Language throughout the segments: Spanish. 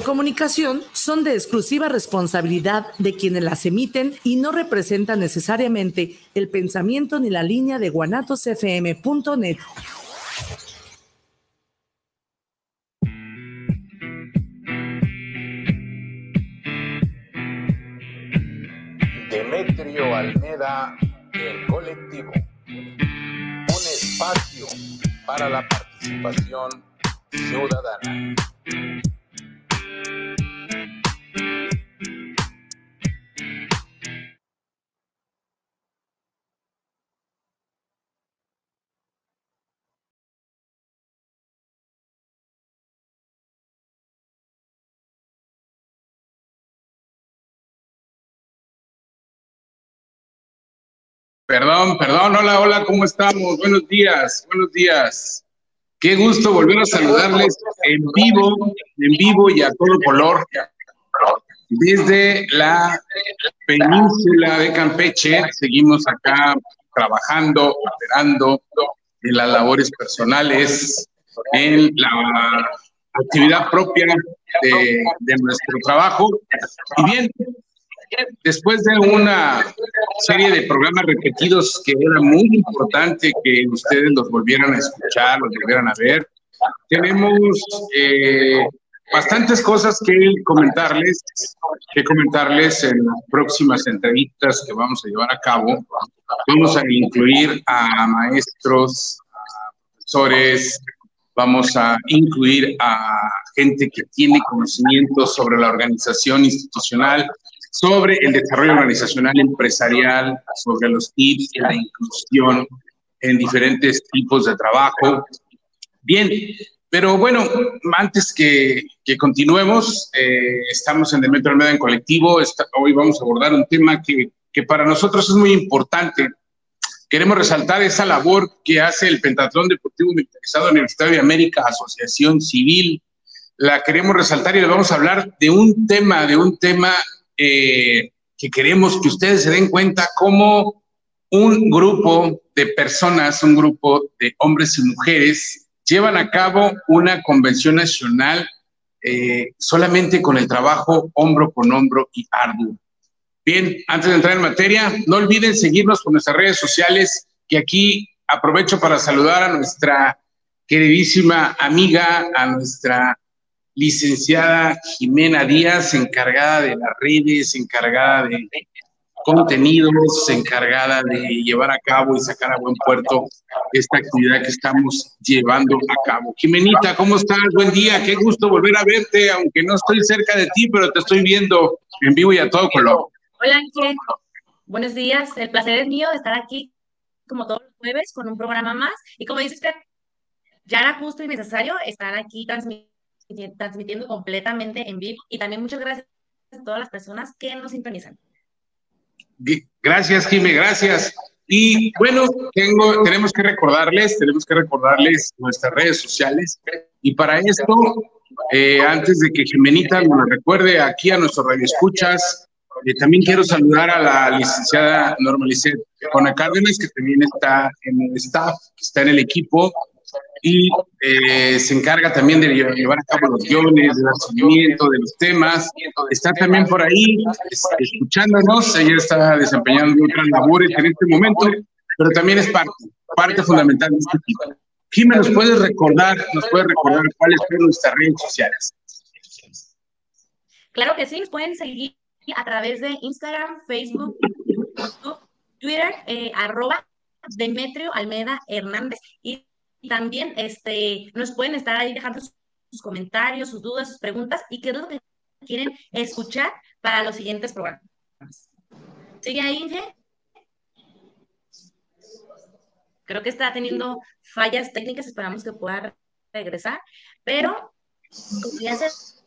de comunicación son de exclusiva responsabilidad de quienes las emiten y no representan necesariamente el pensamiento ni la línea de guanatosfm.net. Demetrio Almeda, el colectivo. Un espacio para la participación ciudadana. Perdón, perdón, hola, hola, ¿cómo estamos? Buenos días, buenos días. Qué gusto volver a saludarles en vivo, en vivo y a todo color desde la península de Campeche. Seguimos acá trabajando, operando en las labores personales, en la actividad propia de, de nuestro trabajo. Y bien, después de una serie de programas repetidos que era muy importante que ustedes los volvieran a escuchar, los volvieran a ver, tenemos eh, bastantes cosas que comentarles, que comentarles en las próximas entrevistas que vamos a llevar a cabo. Vamos a incluir a maestros, a profesores, vamos a incluir a gente que tiene conocimiento sobre la organización institucional, sobre el desarrollo organizacional empresarial, sobre los tips de la inclusión en diferentes tipos de trabajo. Bien, pero bueno, antes que, que continuemos, eh, estamos en Demetrio Almeda en colectivo. hoy vamos a abordar un tema que, que para nosotros es muy importante. Queremos resaltar esa labor que hace el Pentatlón Deportivo Militarizado Universitario de América, Asociación Civil. La queremos resaltar y le vamos a hablar de un tema, de un tema eh, que queremos que ustedes se den cuenta cómo un grupo de personas, un grupo de hombres y mujeres, llevan a cabo una convención nacional eh, solamente con el trabajo hombro con hombro y arduo. Bien, antes de entrar en materia, no olviden seguirnos por nuestras redes sociales, que aquí aprovecho para saludar a nuestra queridísima amiga, a nuestra licenciada Jimena Díaz, encargada de las redes, encargada de contenidos, encargada de llevar a cabo y sacar a buen puerto esta actividad que estamos llevando a cabo. Jimenita, ¿cómo estás? Buen día, qué gusto volver a verte, aunque no estoy cerca de ti, pero te estoy viendo en vivo y a todo color. Hola, Ángel. Buenos días, el placer es mío estar aquí como todos los jueves con un programa más. Y como dice usted, ya era justo y necesario estar aquí transmitiendo transmitiendo completamente en vivo. Y también muchas gracias a todas las personas que nos sintonizan. Gracias, Jimé, gracias. Y bueno, tengo, tenemos que recordarles, tenemos que recordarles nuestras redes sociales. Y para esto, eh, antes de que Jimenita nos recuerde aquí a nuestros radioescuchas, eh, también quiero saludar a la licenciada Normalicet Cona Cárdenas, que también está en el staff, que está en el equipo, y eh, se encarga también de llevar a cabo los guiones, de dar seguimiento de los temas. Está también por ahí escuchándonos, ella está desempeñando otras labores en este momento, pero también es parte, parte fundamental de este equipo. Jimmy, ¿nos puedes recordar, nos puedes recordar cuáles son nuestras redes sociales? Claro que sí, pueden seguir a través de Instagram, Facebook, Twitter, eh, arroba Demetrio Almeda Hernández. También este, nos pueden estar ahí dejando sus, comentarios, sus dudas, sus preguntas y qué es lo que quieren escuchar para los siguientes programas. ¿Sigue ahí, Inge? Creo que está teniendo fallas técnicas, esperamos que pueda regresar, pero ya se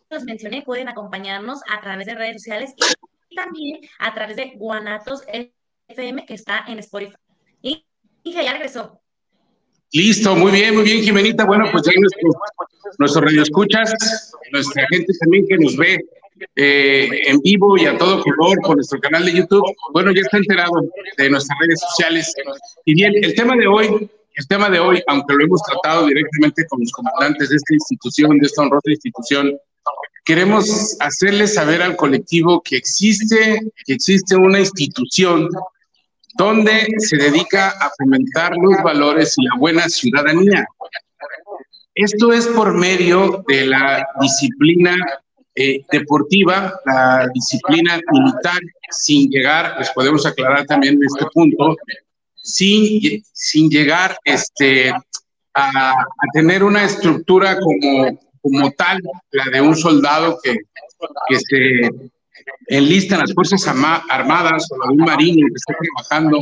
los mencioné, pueden acompañarnos a través de redes sociales y también a través de Guanatos FM que está en Spotify. Inge ya regresó. Listo, muy bien, muy bien, Jimenita. Bueno, pues ahí nuestro, nuestro radio escuchas, nuestra gente también que nos ve eh, en vivo y a todo color por nuestro canal de YouTube, bueno, ya está enterado de nuestras redes sociales. Y bien, el tema de hoy, el tema de hoy, aunque lo hemos tratado directamente con los comandantes de esta institución, de esta honrosa institución, queremos hacerles saber al colectivo que existe, que existe una institución donde se dedica a fomentar los valores y la buena ciudadanía. Esto es por medio de la disciplina eh, deportiva, la disciplina militar, sin llegar, les podemos aclarar también en este punto, sin, llegar este, a, tener una estructura como tal, la de un soldado que se enlista en las Fuerzas Armadas o un marino que está trabajando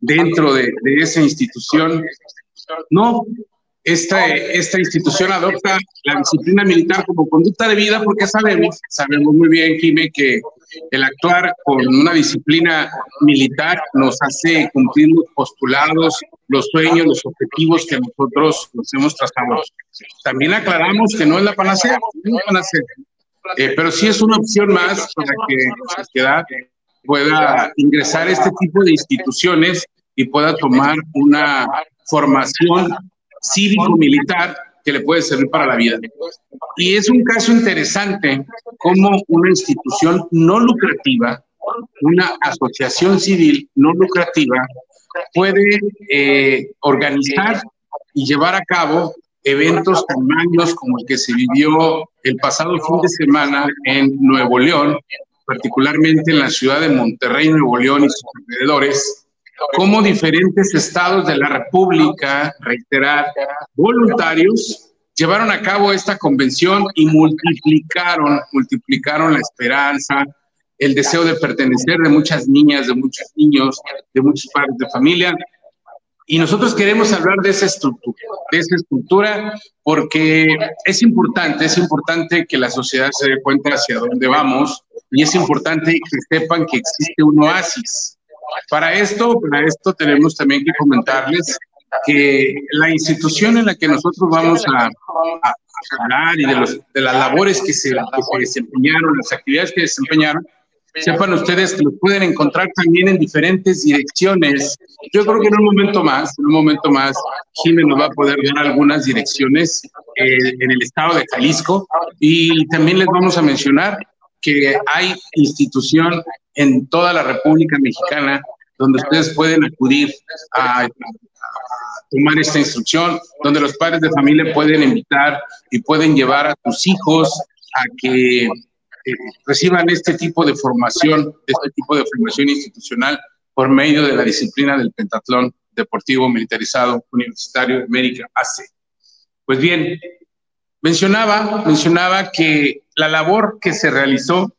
dentro de, de esa institución. No, esta, esta institución adopta la disciplina militar como conducta de vida porque sabemos, sabemos muy bien, Jimé, que el actuar con una disciplina militar nos hace cumplir los postulados, los sueños, los objetivos que nosotros nos hemos trazado. También aclaramos que no es la panacea, no es la panacea eh, pero sí es una opción más para que la sociedad pueda ingresar a este tipo de instituciones y pueda tomar una formación cívico-militar que le puede servir para la vida. Y es un caso interesante como una institución no lucrativa, una asociación civil no lucrativa, puede eh, organizar y llevar a cabo eventos tan magnos como el que se vivió el pasado fin de semana en Nuevo León, particularmente en la ciudad de Monterrey, Nuevo León y sus alrededores, como diferentes estados de la República, reiterar, voluntarios, llevaron a cabo esta convención y multiplicaron, multiplicaron la esperanza, el deseo de pertenecer de muchas niñas, de muchos niños, de muchos padres de familia. Y nosotros queremos hablar de esa estructura, de esa estructura, porque es importante, es importante que la sociedad se dé cuenta hacia dónde vamos y es importante que sepan que existe un oasis, para esto, para esto tenemos también que comentarles que la institución en la que nosotros vamos a, hablar y de, los, de las labores que se, que se desempeñaron, las actividades que desempeñaron, sepan ustedes que lo pueden encontrar también en diferentes direcciones. Yo creo que en un momento más, en un momento más, Jiménez nos va a poder dar algunas direcciones eh, en el estado de Jalisco y también les vamos a mencionar que hay institución en toda la República Mexicana donde ustedes pueden acudir a, tomar esta instrucción, donde los padres de familia pueden invitar y pueden llevar a sus hijos a que reciban este tipo de formación, este tipo de formación institucional por medio de la disciplina del pentatlón deportivo militarizado universitario de América AC. Pues bien, mencionaba, mencionaba que la labor que se realizó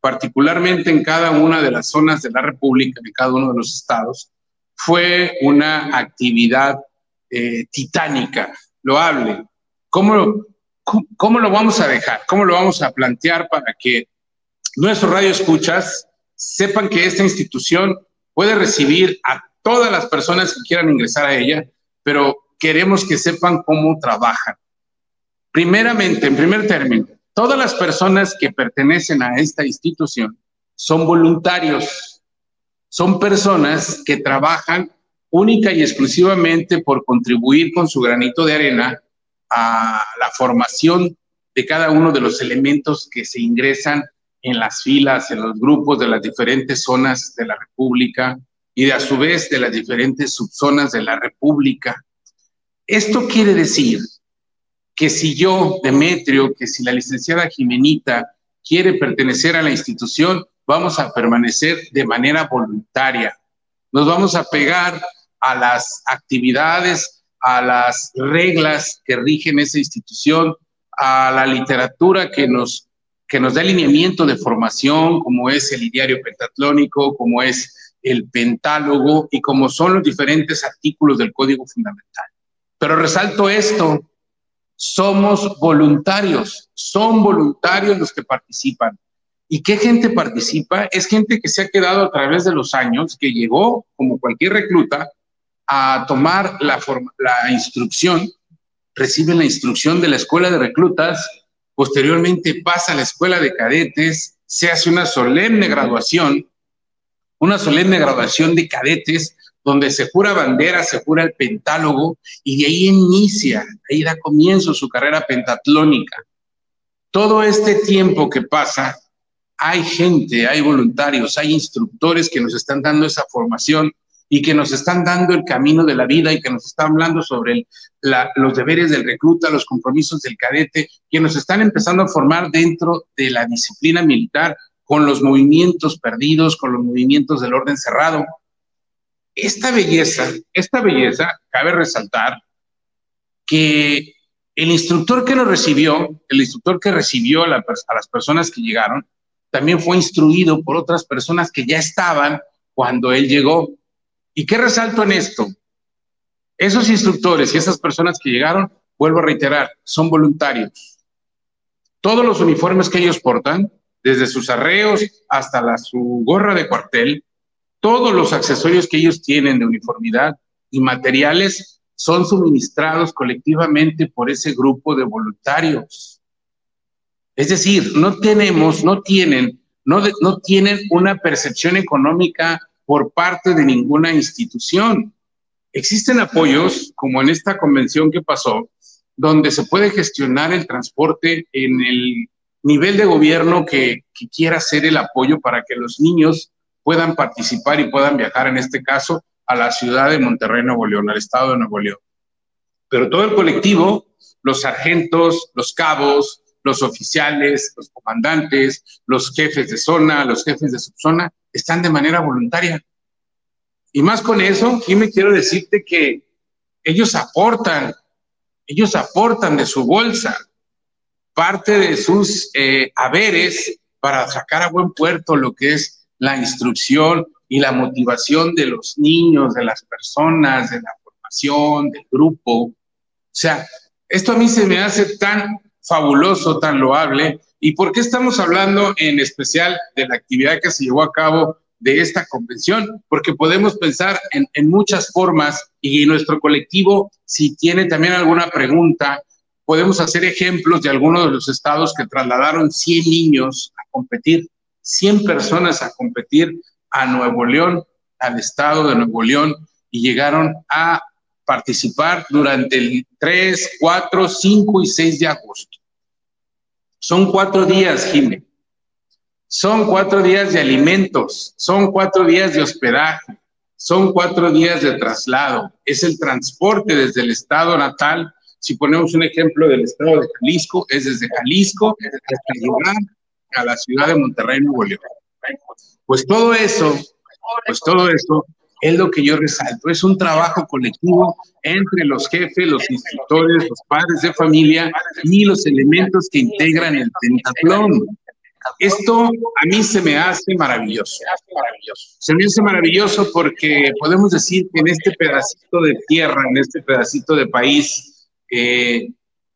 particularmente en cada una de las zonas de la República, en cada uno de los estados, fue una actividad eh, titánica, loable. ¿Cómo, ¿Cómo lo vamos a dejar? ¿Cómo lo vamos a plantear para que nuestros radioescuchas sepan que esta institución puede recibir a todas las personas que quieran ingresar a ella, pero queremos que sepan cómo trabajan. Primeramente, en primer término, Todas las personas que pertenecen a esta institución son voluntarios, son personas que trabajan única y exclusivamente por contribuir con su granito de arena a la formación de cada uno de los elementos que se ingresan en las filas, en los grupos de las diferentes zonas de la República y de a su vez de las diferentes subzonas de la República. Esto quiere decir que si yo, Demetrio, que si la licenciada Jimenita quiere pertenecer a la institución, vamos a permanecer de manera voluntaria. Nos vamos a pegar a las actividades, a las reglas que rigen esa institución, a la literatura que nos, que nos da alineamiento de formación, como es el diario pentatlónico, como es el pentálogo y como son los diferentes artículos del Código Fundamental. Pero resalto esto, somos voluntarios, son voluntarios los que participan. ¿Y qué gente participa? Es gente que se ha quedado a través de los años, que llegó, como cualquier recluta, a tomar la, la instrucción, recibe la instrucción de la escuela de reclutas, posteriormente pasa a la escuela de cadetes, se hace una solemne graduación, una solemne graduación de cadetes donde se jura bandera, se jura el pentálogo y de ahí inicia, ahí da comienzo su carrera pentatlónica. todo este tiempo que pasa, hay gente, hay voluntarios, hay instructores que nos están dando esa formación y que nos están dando el camino de la vida y que nos están hablando sobre los deberes del recluta, los compromisos del cadete, que nos están empezando a formar dentro de la disciplina militar con los movimientos perdidos, con los movimientos del orden cerrado. Esta belleza, esta belleza, cabe resaltar que el instructor que nos recibió, el instructor que recibió a, a las personas que llegaron, también fue instruido por otras personas que ya estaban cuando él llegó. ¿Y qué resalto en esto? Esos instructores y esas personas que llegaron, vuelvo a reiterar, son voluntarios. Todos los uniformes que ellos portan, desde sus arreos hasta la, su gorra de cuartel, todos los accesorios que ellos tienen de uniformidad y materiales son suministrados colectivamente por ese grupo de voluntarios. Es decir, no tenemos, no tienen, no, no tienen una percepción económica por parte de ninguna institución. Existen apoyos, como en esta convención que pasó, donde se puede gestionar el transporte en el nivel de gobierno que, quiera hacer el apoyo para que los niños puedan participar y puedan viajar, en este caso, a la ciudad de Monterrey, Nuevo León, al estado de Nuevo León. Pero todo el colectivo, los sargentos, los cabos, los oficiales, los comandantes, los jefes de zona, los jefes de subzona, están de manera voluntaria. Y más con eso, aquí me quiero decirte que ellos aportan, ellos aportan de su bolsa parte de sus eh, haberes para sacar a buen puerto lo que es la instrucción y la motivación de los niños, de las personas, de la formación, del grupo. O sea, esto a mí se me hace tan fabuloso, tan loable. ¿Y por qué estamos hablando en especial de la actividad que se llevó a cabo de esta convención? Porque podemos pensar en, en muchas formas y nuestro colectivo, si tiene también alguna pregunta, podemos hacer ejemplos de algunos de los estados que trasladaron 100 niños a competir, 100 personas a competir a Nuevo León, al estado de Nuevo León, y llegaron a participar durante el 3, 4, 5 y 6 de agosto. Son cuatro días, Jimé. Son cuatro días de alimentos, son cuatro días de hospedaje, son cuatro días de traslado. Es el transporte desde el estado natal. Si ponemos un ejemplo del estado de Jalisco, es desde Jalisco hasta llegar a la ciudad de Monterrey, Nuevo León. Pues todo eso, pues todo eso es lo que yo resalto. Es un trabajo colectivo entre los jefes, los instructores, los padres de familia y los elementos que integran el pentatlón. Esto a mí se me hace maravilloso. Se me hace maravilloso porque podemos decir que en este pedacito de tierra, en este pedacito de país eh,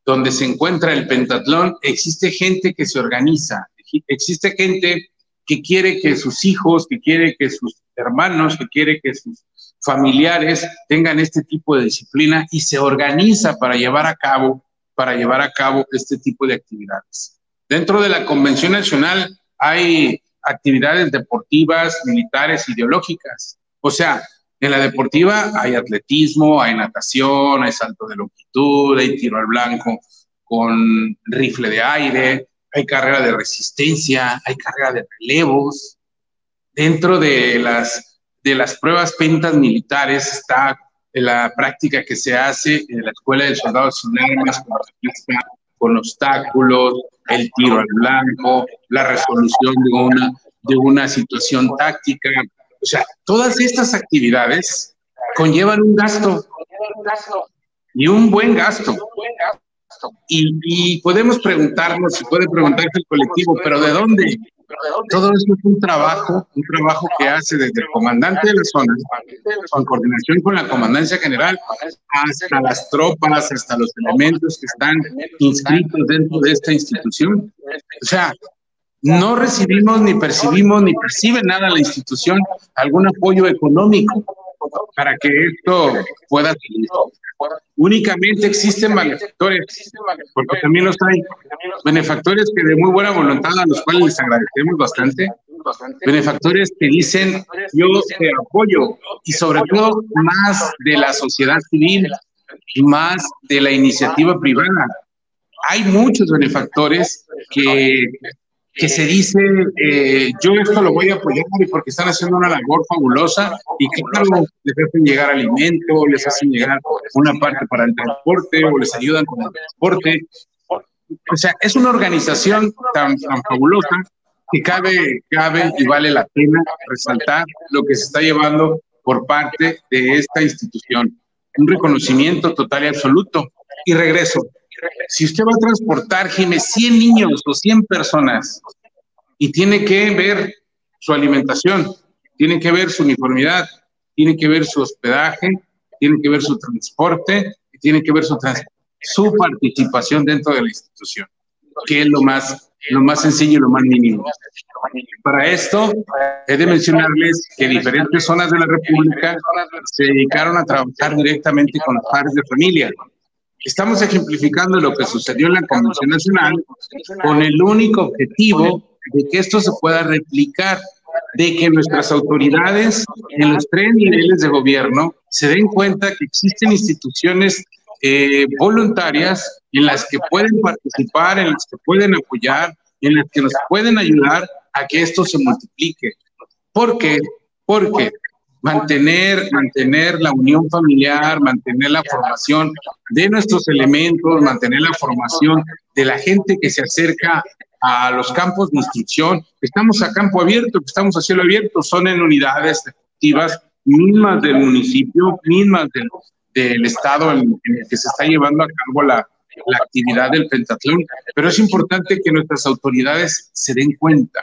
donde se encuentra el pentatlón, existe gente que se organiza, existe gente que quiere que sus hijos, que quiere que sus hermanos, que quiere que sus familiares tengan este tipo de disciplina y se organiza para llevar a cabo, para llevar a cabo este tipo de actividades. Dentro de la Convención Nacional hay actividades deportivas, militares, ideológicas. O sea, en la deportiva hay atletismo, hay natación, hay salto de longitud, hay tiro al blanco con rifle de aire, hay carrera de resistencia, hay carrera de relevos. Dentro de las, de las pruebas pentas militares está la práctica que se hace en la Escuela de Soldados sin Armas, con obstáculos, el tiro al blanco, la resolución de una, de una situación táctica. O sea, todas estas actividades conllevan un gasto y un buen gasto. Y, podemos preguntarnos, y puede preguntarse el colectivo, pero ¿de dónde? Todo eso es un trabajo, un trabajo que hace desde el comandante de la zona, en coordinación con la comandancia general, hasta las tropas, hasta los elementos que están inscritos dentro de esta institución. O sea, no recibimos ni percibimos ni percibe nada la institución algún apoyo económico para que esto pueda seguir. Únicamente existen benefactores, porque también los hay. Benefactores que de muy buena voluntad, a los cuales les agradecemos bastante. Benefactores que dicen, yo te apoyo, y sobre todo más de la sociedad civil, y más de la iniciativa privada. hay muchos benefactores que, que se dice, eh, yo esto lo voy a apoyar porque están haciendo una labor fabulosa y que claro, les hacen llegar alimento, les hacen llegar una parte para el transporte o les ayudan con el transporte. O sea, es una organización tan, tan fabulosa que cabe, cabe y vale la pena resaltar lo que se está llevando por parte de esta institución. Un reconocimiento total y absoluto. Y regreso. Si usted va a transportar, Jiménez, 100 niños o 100 personas y tiene que ver su alimentación, tiene que ver su uniformidad, tiene que ver su hospedaje, tiene que ver su transporte, tiene que ver su, su participación dentro de la institución, que es lo más lo más sencillo y lo más mínimo. Para esto, he de mencionarles que diferentes zonas de la República se dedicaron a trabajar directamente con los padres de familia. Estamos ejemplificando lo que sucedió en la Convención Nacional con el único objetivo de que esto se pueda replicar, de que nuestras autoridades en los tres niveles de gobierno se den cuenta que existen instituciones eh, voluntarias en las que pueden participar, en las que pueden apoyar, en las que nos pueden ayudar a que esto se multiplique. ¿Por qué? Porque mantener, mantener la unión familiar, mantener la formación de nuestros elementos, mantener la formación de la gente que se acerca a los campos de instrucción. Estamos a campo abierto, estamos a cielo abierto, son en unidades efectivas mismas del municipio, mismas del, del estado en, el que se está llevando a cabo la, la actividad del pentatlón, pero es importante que nuestras autoridades se den cuenta,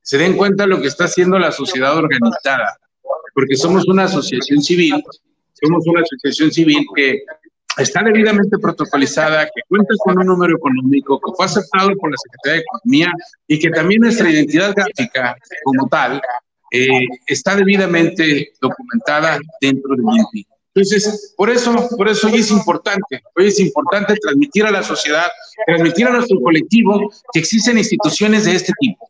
se den cuenta de lo que está haciendo la sociedad organizada, porque somos una asociación civil, somos una asociación civil que está debidamente protocolizada, que cuenta con un número económico, que fue aceptado por la Secretaría de Economía y que también nuestra identidad gráfica como tal eh, está debidamente documentada dentro del INPI. Entonces, por eso, por eso hoy es importante, hoy es importante transmitir a la sociedad, transmitir a nuestro colectivo que existen instituciones de este tipo.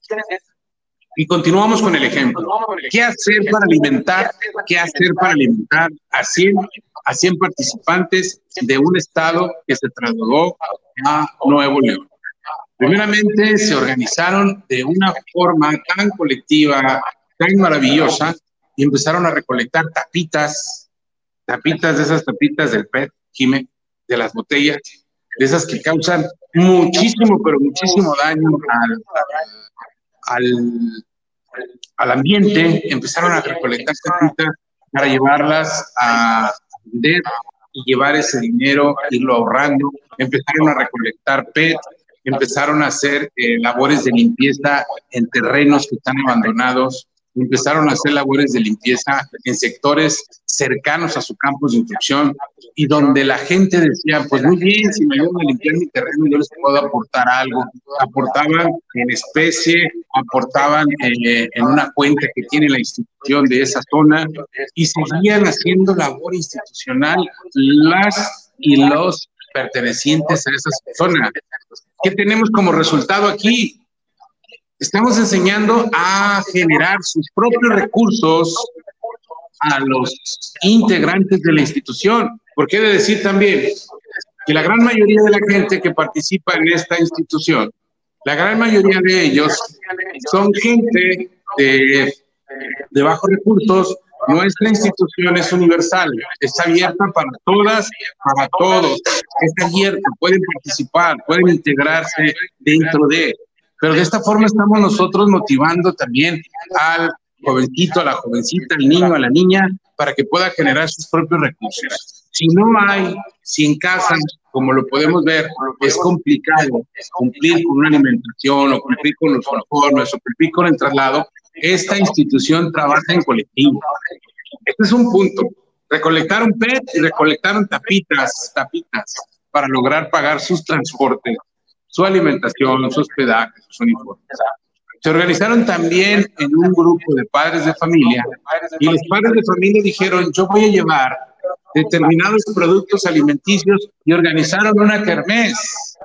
Y continuamos con el ejemplo. ¿Qué hacer para alimentar? ¿Qué hacer para alimentar a 100, a 100 participantes de un estado que se trasladó a Nuevo León? Primeramente, se organizaron de una forma tan colectiva, tan maravillosa, y empezaron a recolectar tapitas, tapitas de esas tapitas del PET, Jime, de las botellas, de esas que causan muchísimo, pero muchísimo daño al, al, ambiente, empezaron a recolectar tapitas para llevarlas a vender y llevar ese dinero, irlo ahorrando, empezaron a recolectar PET, empezaron a hacer eh, labores de limpieza en terrenos que están abandonados, empezaron a hacer labores de limpieza en sectores cercanos a su campus de instrucción y donde la gente decía, pues muy bien, si me ayudan a limpiar mi terreno, yo les puedo aportar algo. Aportaban en especie, aportaban eh, en una cuenta que tiene la institución de esa zona y seguían haciendo labor institucional las y los pertenecientes a esas zonas. ¿Qué tenemos como resultado aquí? Estamos enseñando a generar sus propios recursos a los integrantes de la institución, porque he de decir también que la gran mayoría de la gente que participa en esta institución, la gran mayoría de ellos son gente de, de bajos recursos. Nuestra institución es universal, está abierta para todas, para todos, está abierta, pueden participar, pueden integrarse dentro de. Pero de esta forma estamos nosotros motivando también al jovencito, a la jovencita, al niño, a la niña, para que pueda generar sus propios recursos. Si no hay, si en casa, como lo podemos ver, es complicado cumplir con una alimentación o cumplir con los uniformes o cumplir con el traslado, esta institución trabaja en colectivo. Este es un punto. Recolectaron PET y recolectaron tapitas, tapitas, para lograr pagar sus transportes su alimentación, su hospedaje, sus uniformes. Se organizaron también en un grupo de padres de familia y los padres de familia dijeron, yo voy a llevar determinados productos alimenticios y organizaron una kermés.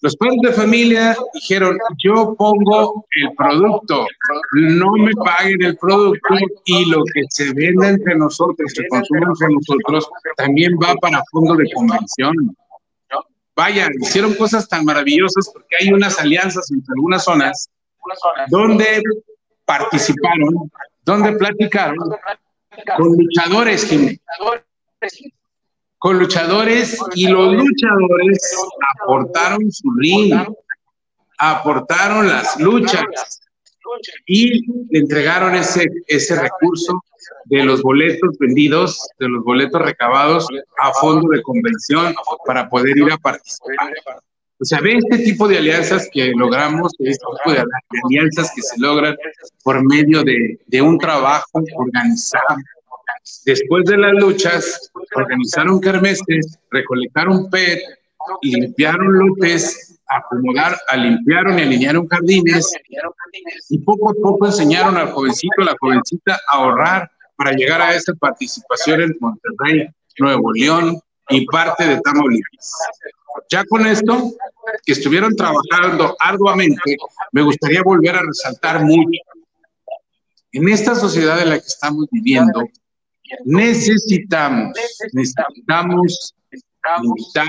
Los padres de familia dijeron, yo pongo el producto, no me paguen el producto y lo que se vende entre nosotros, se consume entre nosotros, también va para fondo de convención vaya, hicieron cosas tan maravillosas porque hay unas alianzas entre algunas zonas donde participaron, donde platicaron con luchadores, con luchadores y los luchadores aportaron su ring, aportaron las luchas y le entregaron ese, ese recurso de los boletos vendidos, de los boletos recabados a fondo de convención para poder ir a participar. O sea, ve este tipo de alianzas que logramos, este tipo de alianzas que se logran por medio de, de un trabajo organizado. Después de las luchas, organizaron kermeses, recolectaron PET, limpiaron lotes, acomodar, limpiaron y alinearon jardines y poco a poco enseñaron al jovencito, a la jovencita a ahorrar para llegar a esta participación en Monterrey, Nuevo León y parte de Tamaulipas. Ya con esto, que estuvieron trabajando arduamente, me gustaría volver a resaltar mucho. En esta sociedad en la que estamos viviendo, necesitamos, necesitamos invitar,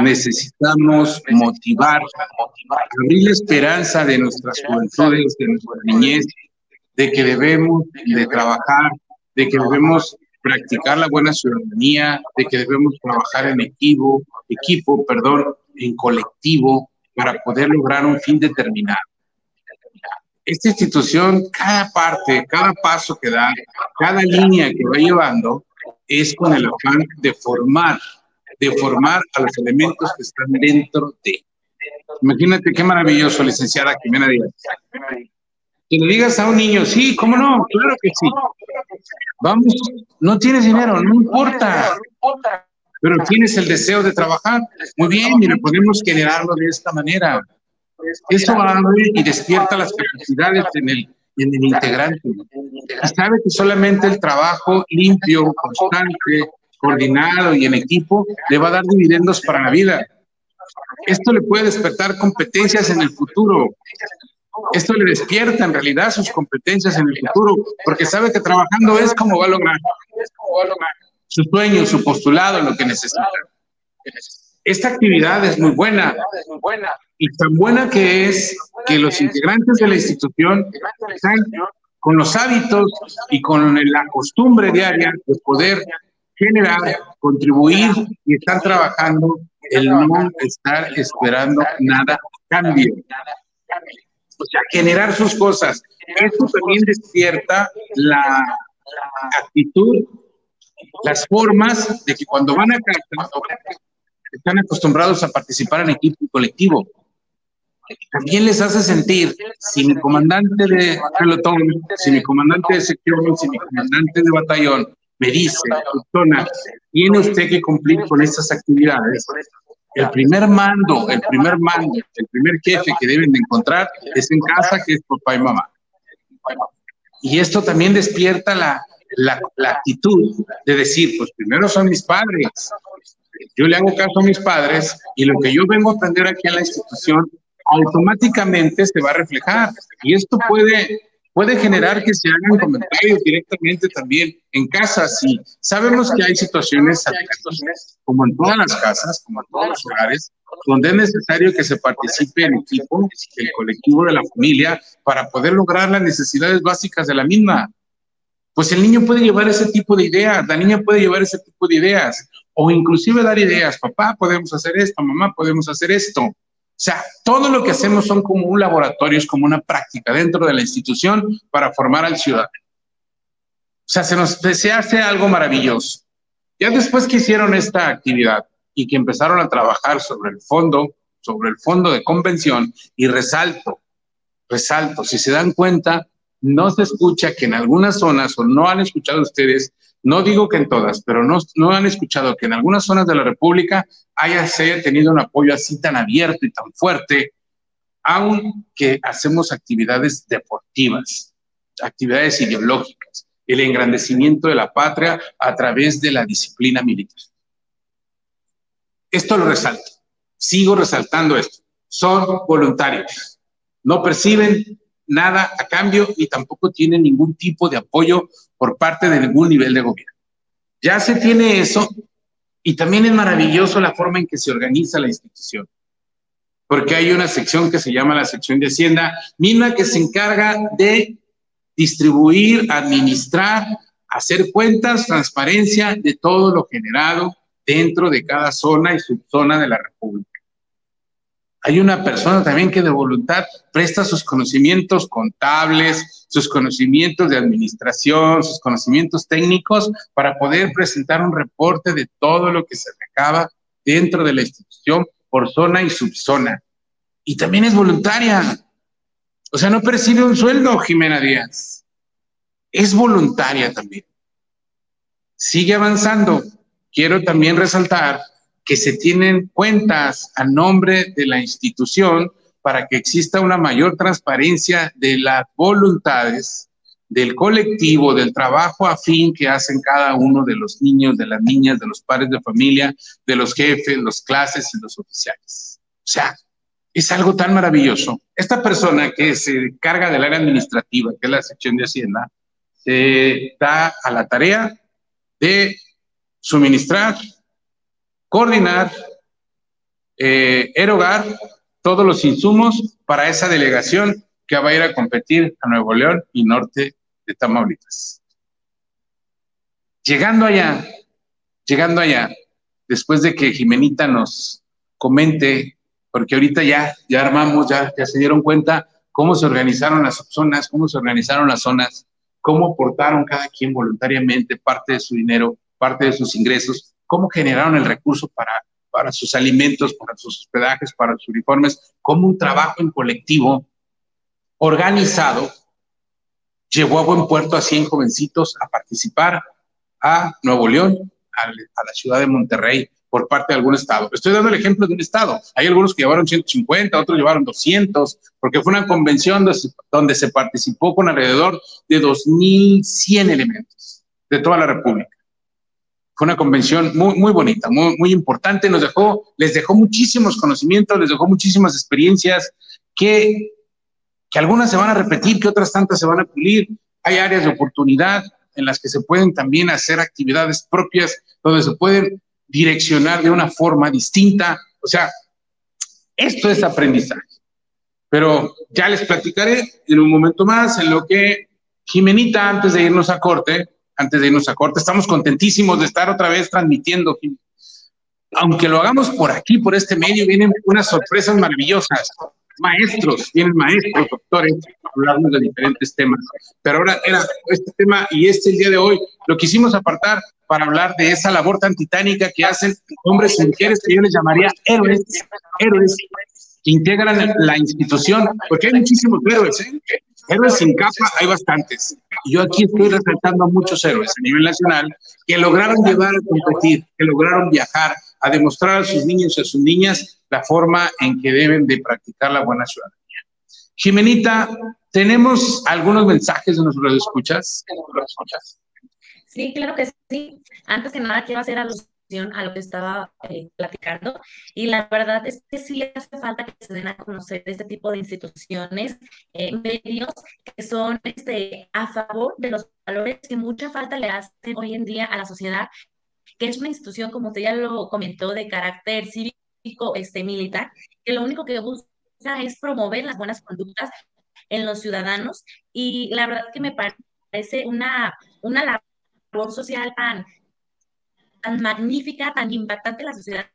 necesitamos motivar, abrir la esperanza de nuestras juventudes, de nuestra niñez, de que debemos de trabajar, de que debemos practicar la buena ciudadanía, de que debemos trabajar en equipo, equipo, perdón, en colectivo para poder lograr un fin determinado. Esta institución, cada parte, cada paso que da, cada línea que va llevando, es con el afán de formar, de formar a los elementos que están dentro de. Imagínate qué maravilloso, licenciada Jimena Díaz. Que le digas a un niño, sí, ¿cómo no? Claro que sí. Vamos, no tienes dinero, no importa. Pero tienes el deseo de trabajar. Muy bien, y podemos generarlo de esta manera. Eso abre y despierta las capacidades en el, en el integrante. Y sabe que solamente el trabajo limpio, constante, coordinado y en equipo le va a dar dividendos para la vida. Esto le puede despertar competencias en el futuro. Esto le despierta en realidad sus competencias en el futuro, porque sabe que trabajando es como va a lograr su sueño, su postulado, lo que necesita. Esta actividad es muy buena y tan buena que es que los integrantes de la institución están con los hábitos y con la costumbre diaria de poder generar, contribuir y estar trabajando el no estar esperando nada cambio o sea, generar sus cosas. Eso también despierta la actitud, las formas de que cuando van a casa están acostumbrados a participar en equipo y colectivo. También les hace sentir, si mi comandante de pelotón, si mi comandante de sección, si mi comandante de batallón me dice, tiene usted que cumplir con estas actividades, el primer mando, el primer mando, el primer jefe que deben de encontrar es en casa, que es papá y mamá. Y esto también despierta la, la, la actitud de decir, pues primero son mis padres. Yo le hago caso a mis padres y lo que yo vengo a aprender aquí en la institución automáticamente se va a reflejar. Y esto puede puede generar que se hagan comentarios directamente también en casa. Sí, sabemos que hay situaciones, como en todas las casas, como en todos los hogares, donde es necesario que se participe en equipo, el colectivo de la familia, para poder lograr las necesidades básicas de la misma. Pues el niño puede llevar ese tipo de ideas, la niña puede llevar ese tipo de ideas, o inclusive dar ideas, papá, podemos hacer esto, mamá, podemos hacer esto. Sea, todo lo que hacemos son como un laboratorio, es como una práctica dentro de la institución para formar al ciudadano. O sea, se nos se hace algo maravilloso. Ya después que hicieron esta actividad y que empezaron a trabajar sobre el fondo, sobre el fondo de convención, y resalto, resalto, si se dan cuenta, no se escucha que en algunas zonas, o no han escuchado ustedes, no digo que en todas, pero no, han escuchado que en algunas zonas de la República haya, se haya tenido un apoyo así tan abierto y tan fuerte, aunque hacemos actividades deportivas, actividades ideológicas, el engrandecimiento de la patria a través de la disciplina militar. Esto lo resalto, sigo resaltando esto, son voluntarios, no perciben nada a cambio y tampoco tienen ningún tipo de apoyo por parte de ningún nivel de gobierno. Ya se tiene eso, Y también es maravilloso la forma en que se organiza la institución, porque hay una sección que se llama la sección de Hacienda, misma que se encarga de distribuir, administrar, hacer cuentas, transparencia de todo lo generado dentro de cada zona y subzona de la República. Hay una persona también que de voluntad presta sus conocimientos contables, sus conocimientos de administración, sus conocimientos técnicos para poder presentar un reporte de todo lo que se recaba dentro de la institución por zona y subzona. Y también es voluntaria. O sea, no percibe un sueldo, Jimena Díaz. Es voluntaria también. Sigue avanzando. Quiero también resaltar que se tienen cuentas a nombre de la institución para que exista una mayor transparencia de las voluntades del colectivo, del trabajo afín que hacen cada uno de los niños, de las niñas, de los padres de familia, de los jefes, los clases y los oficiales. O sea, es algo tan maravilloso. Esta persona que se carga del área administrativa, que es la sección de Hacienda, se da a la tarea de suministrar coordinar, eh, erogar todos los insumos para esa delegación que va a ir a competir a Nuevo León y norte de Tamaulipas. Llegando allá, llegando allá, después de que Jimenita nos comente, porque ahorita ya, ya armamos, ya, ya se dieron cuenta cómo se organizaron las zonas, cómo se organizaron las zonas, cómo aportaron cada quien voluntariamente parte de su dinero, parte de sus ingresos cómo generaron el recurso para, para sus alimentos, para sus hospedajes, para sus uniformes, cómo un trabajo en colectivo organizado llevó a buen puerto a 100 jovencitos a participar a Nuevo León, a, la ciudad de Monterrey, por parte de algún estado. Estoy dando el ejemplo de un estado. Hay algunos que llevaron 150, otros llevaron 200, porque fue una convención donde se participó con alrededor de 2.100 elementos de toda la República. Fue una convención muy, muy bonita, muy, muy importante. Nos dejó, les dejó muchísimos conocimientos, les dejó muchísimas experiencias que, que algunas se van a repetir, que otras tantas se van a pulir. Hay áreas de oportunidad en las que se pueden también hacer actividades propias, donde se pueden direccionar de una forma distinta. O sea, esto es aprendizaje. Pero ya les platicaré en un momento más en lo que Jimenita, antes de irnos a corte, antes de irnos a corte. Estamos contentísimos de estar otra vez transmitiendo. Aunque lo hagamos por aquí, por este medio, vienen unas sorpresas maravillosas. Maestros, vienen maestros, doctores, hablamos de diferentes temas. Pero ahora era este tema y este el día de hoy lo quisimos apartar para hablar de esa labor tan titánica que hacen hombres y mujeres que yo les llamaría héroes, héroes que integran la institución, porque hay muchísimos héroes, ¿eh? Héroes sin capa hay bastantes. Yo aquí estoy resaltando a muchos héroes a nivel nacional que lograron llevar a competir, que lograron viajar, a demostrar a sus niños y a sus niñas la forma en que deben de practicar la buena ciudadanía. Jimenita, ¿tenemos algunos mensajes de nuestros escuchas? Sí, claro que sí. Antes que nada, quiero hacer a los a lo que estaba eh, platicando. Y la verdad es que sí hace falta que se den a conocer este tipo de instituciones, eh, medios que son este, a favor de los valores que mucha falta le hacen hoy en día a la sociedad, que es una institución, como usted ya lo comentó, de carácter cívico, este, militar, que lo único que busca es promover las buenas conductas en los ciudadanos. Y la verdad que me parece una, una labor social tan tan magnífica, tan impactante la sociedad.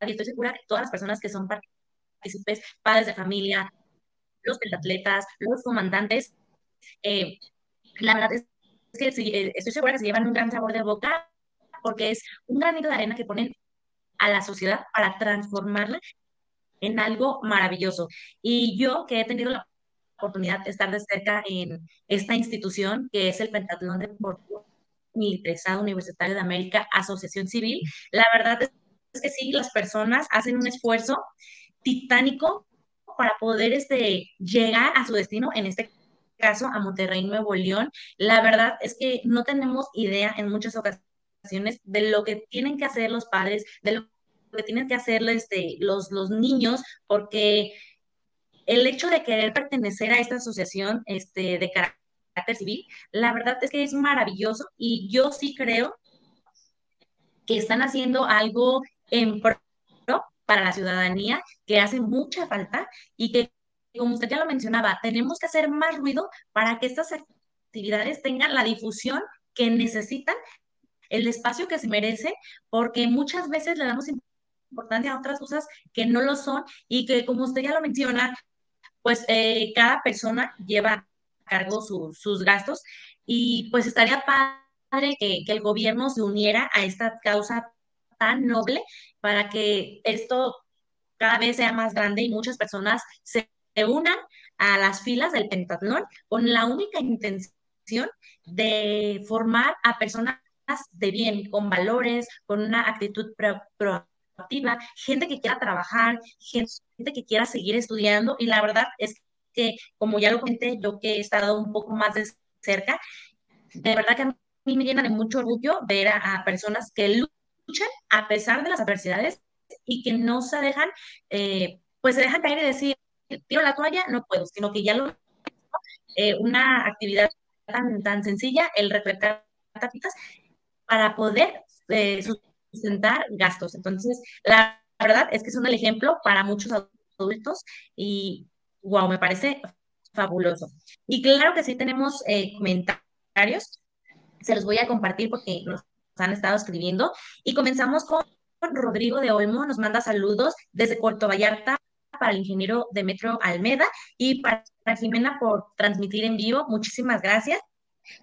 Y estoy segura que todas las personas que son partícipes, padres de familia, los pentatletas, los comandantes, eh, la verdad es que eh, estoy segura que se llevan un gran sabor de boca porque es un granito de arena que ponen a la sociedad para transformarla en algo maravilloso. Y yo que he tenido la oportunidad de estar de cerca en esta institución, que es el Pentatlón Deportivo Militarizado Universitario de América, Asociación Civil. La verdad es que sí, las personas hacen un esfuerzo titánico para poder este, llegar a su destino, en este caso a Monterrey, Nuevo León. La verdad es que no tenemos idea en muchas ocasiones de lo que tienen que hacer los padres, de lo que tienen que hacer este, los, los niños, porque el hecho de querer pertenecer a esta asociación este, de carácter civil, la verdad es que es maravilloso y yo sí creo que están haciendo algo en pro para la ciudadanía que hace mucha falta y que, como usted ya lo mencionaba, tenemos que hacer más ruido para que estas actividades tengan la difusión que necesitan, el espacio que se merece, porque muchas veces le damos importancia a otras cosas que no lo son y que, como usted ya lo menciona, pues eh, cada persona lleva cargo sus gastos. Y pues estaría padre que, que el gobierno se uniera a esta causa tan noble para que esto cada vez sea más grande y muchas personas se unan a las filas del pentatlón con la única intención de formar a personas de bien, con valores, con una actitud proactiva, gente que quiera trabajar, gente que quiera seguir estudiando. Y la verdad es que, como ya lo comenté, yo que he estado un poco más de cerca, de verdad que a mí me llena de mucho orgullo ver a, a personas que luchan a pesar de las adversidades y que no se dejan, eh, pues se dejan caer y decir, tiro la toalla, no puedo, sino que ya lo... Eh, una actividad tan, tan sencilla, el recolectar tapitas, para poder eh, sustentar gastos. Entonces, la verdad es que es un ejemplo para muchos adultos y, wow, me parece fabuloso. Y claro que sí tenemos comentarios, se los voy a compartir porque nos han estado escribiendo. Y comenzamos con Rodrigo de Olmo, nos manda saludos desde Puerto Vallarta para el ingeniero Demetrio Almeda y para Jimena por transmitir en vivo. Muchísimas gracias.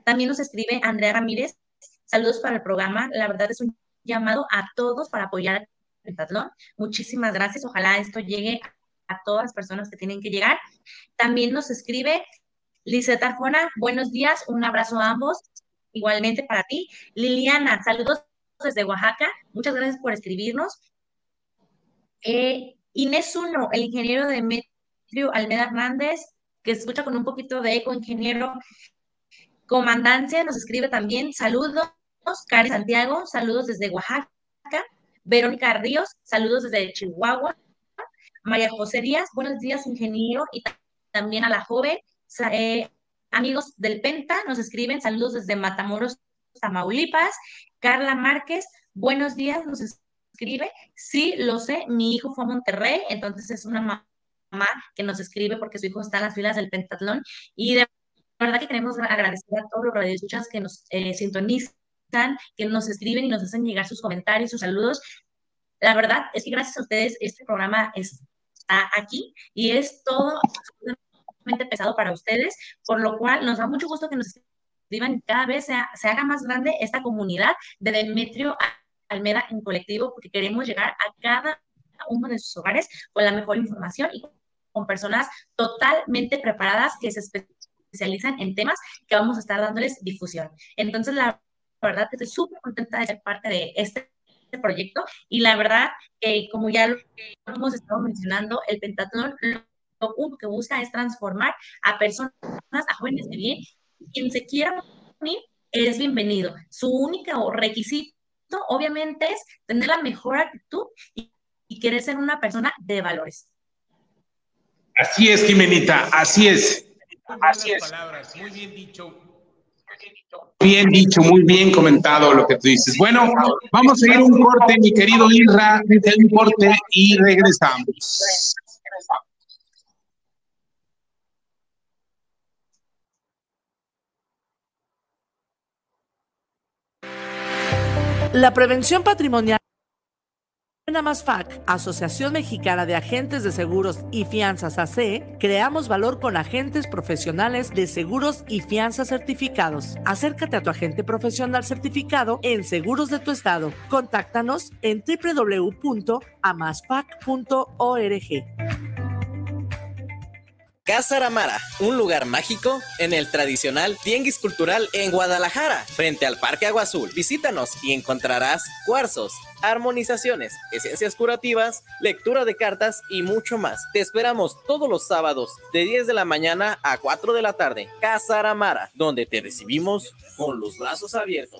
También nos escribe Andrea Ramírez. Saludos para el programa. La verdad es un llamado a todos para apoyar el pentatlón. Muchísimas gracias. Ojalá esto llegue a todas las personas que tienen que llegar. También nos escribe Lizeth Arjona. Buenos días. Un abrazo a ambos. Igualmente para ti. Liliana, saludos desde Oaxaca. Muchas gracias por escribirnos. Eh, Inés Uno, el ingeniero de Metrio Almeda Hernández, que escucha con un poquito de eco, ingeniero. Comandancia nos escribe también. Saludos. Karen Santiago, saludos desde Oaxaca. Verónica Ríos, saludos desde Chihuahua. María José Díaz, buenos días, ingeniero, y también a la joven. Eh, Amigos del Penta nos escriben saludos desde Matamoros, Tamaulipas. Carla Márquez, buenos días, nos escribe. Sí, lo sé, mi hijo fue a Monterrey, entonces es una mamá que nos escribe porque su hijo está en las filas del pentatlón. Y de verdad que queremos agradecer a todos los radioescuchas que nos eh, sintonizan, que nos escriben y nos hacen llegar sus comentarios, sus saludos. La verdad es que gracias a ustedes este programa está aquí y es todo pesado para ustedes, por lo cual nos da mucho gusto que nos escriban cada vez se haga más grande esta comunidad de Demetrio Almeda en colectivo, porque queremos llegar a cada uno de sus hogares con la mejor información y con personas totalmente preparadas que se especializan en temas que vamos a estar dándoles difusión. Entonces, la verdad que estoy súper contenta de ser parte de este proyecto y la verdad que como ya lo hemos estado mencionando, el pentatlón lo único que busca es transformar a personas, a jóvenes de bien. Quien se quiera unir, eres bienvenido. Su único requisito, obviamente, es tener la mejor actitud y, querer ser una persona de valores. Así es, Jimenita, así es. Así es. Muy bien dicho. Bien dicho, muy bien comentado lo que tú dices. Bueno, vamos a ir un corte, mi querido Isra, un corte y regresamos. La prevención patrimonial en Amasfac, Asociación Mexicana de Agentes de Seguros y Fianzas AC, creamos valor con agentes profesionales de seguros y fianzas certificados. Acércate a tu agente profesional certificado en Seguros de tu Estado. Contáctanos en www.amasfac.org. Casa Aramara, un lugar mágico en el tradicional Tianguis Cultural en Guadalajara, frente al Parque Agua Azul. Visítanos y encontrarás cuarzos, armonizaciones, esencias curativas, lectura de cartas y mucho más. Te esperamos todos los sábados de 10 de la mañana a 4 de la tarde. Casa Aramara, donde te recibimos con los brazos abiertos.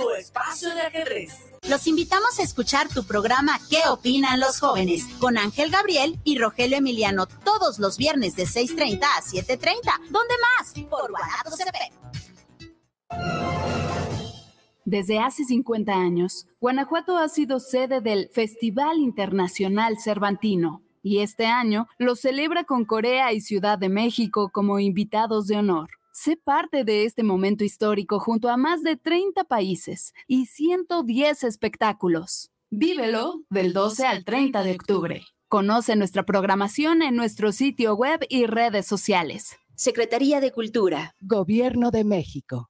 tu espacio de ajedrez. Los invitamos a escuchar tu programa ¿Qué opinan los jóvenes? con Ángel Gabriel y Rogelio Emiliano todos los viernes de 6.30 a 7.30. ¿Dónde más? Por Guanatos CP. Desde hace 50 años, Guanajuato ha sido sede del Festival Internacional Cervantino y este año lo celebra con Corea y Ciudad de México como invitados de honor. Sé parte de este momento histórico junto a más de 30 países y 110 espectáculos. Vívelo del 12 al 30 de octubre. Conoce nuestra programación en nuestro sitio web y redes sociales. Secretaría de Cultura. Gobierno de México.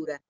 misure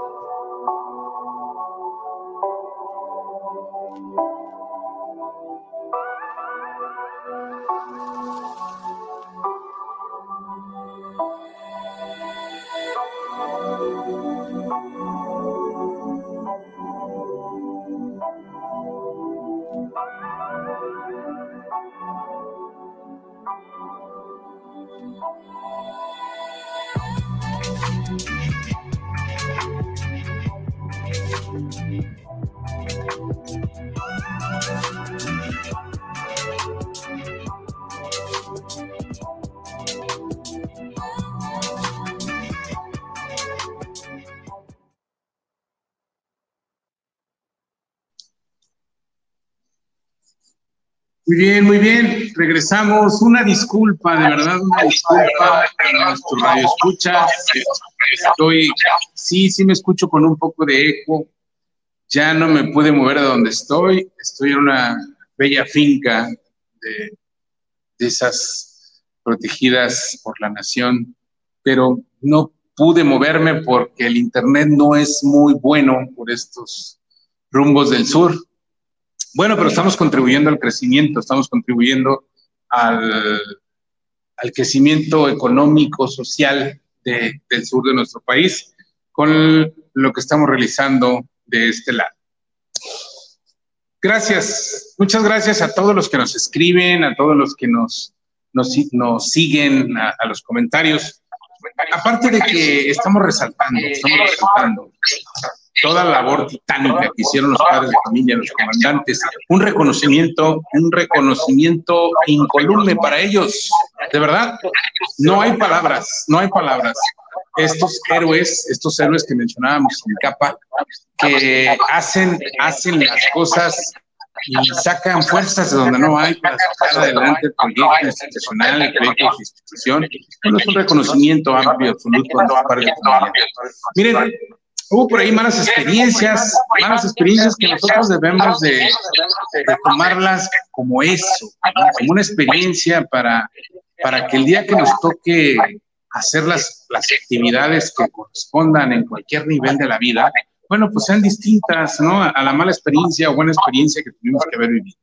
Muy bien, muy bien. Regresamos. Una disculpa, de verdad, una disculpa a nuestro radio escucha. Estoy, sí, sí me escucho con un poco de eco. Ya no me pude mover de donde estoy. Estoy en una bella finca de, de esas protegidas por la nación, pero no pude moverme porque el internet no es muy bueno por estos rumbos del sur. Bueno, pero estamos contribuyendo al crecimiento, estamos contribuyendo al, crecimiento económico, social de, del sur de nuestro país con lo que estamos realizando de este lado. Gracias, muchas gracias a todos los que nos escriben, a todos los que nos, nos, nos siguen, a, a los comentarios. Aparte de que estamos resaltando, estamos resaltando toda la labor titánica que hicieron los padres de familia, los comandantes, un reconocimiento, un reconocimiento incoluble para ellos. De verdad, no hay palabras, no hay palabras. Estos héroes, estos héroes que mencionábamos en capa, que hacen, hacen las cosas y sacan fuerzas de donde no hay para sacar adelante el proyecto institucional, el proyecto de institución. Bueno, es un reconocimiento amplio, absoluto. Miren, hubo por ahí malas experiencias, malas experiencias que nosotros debemos de, de tomarlas como eso, como una experiencia para, para que el día que nos toque hacer las, las actividades que correspondan en cualquier nivel de la vida, bueno, pues sean distintas, ¿no? A la mala experiencia o buena experiencia que tuvimos que haber vivido.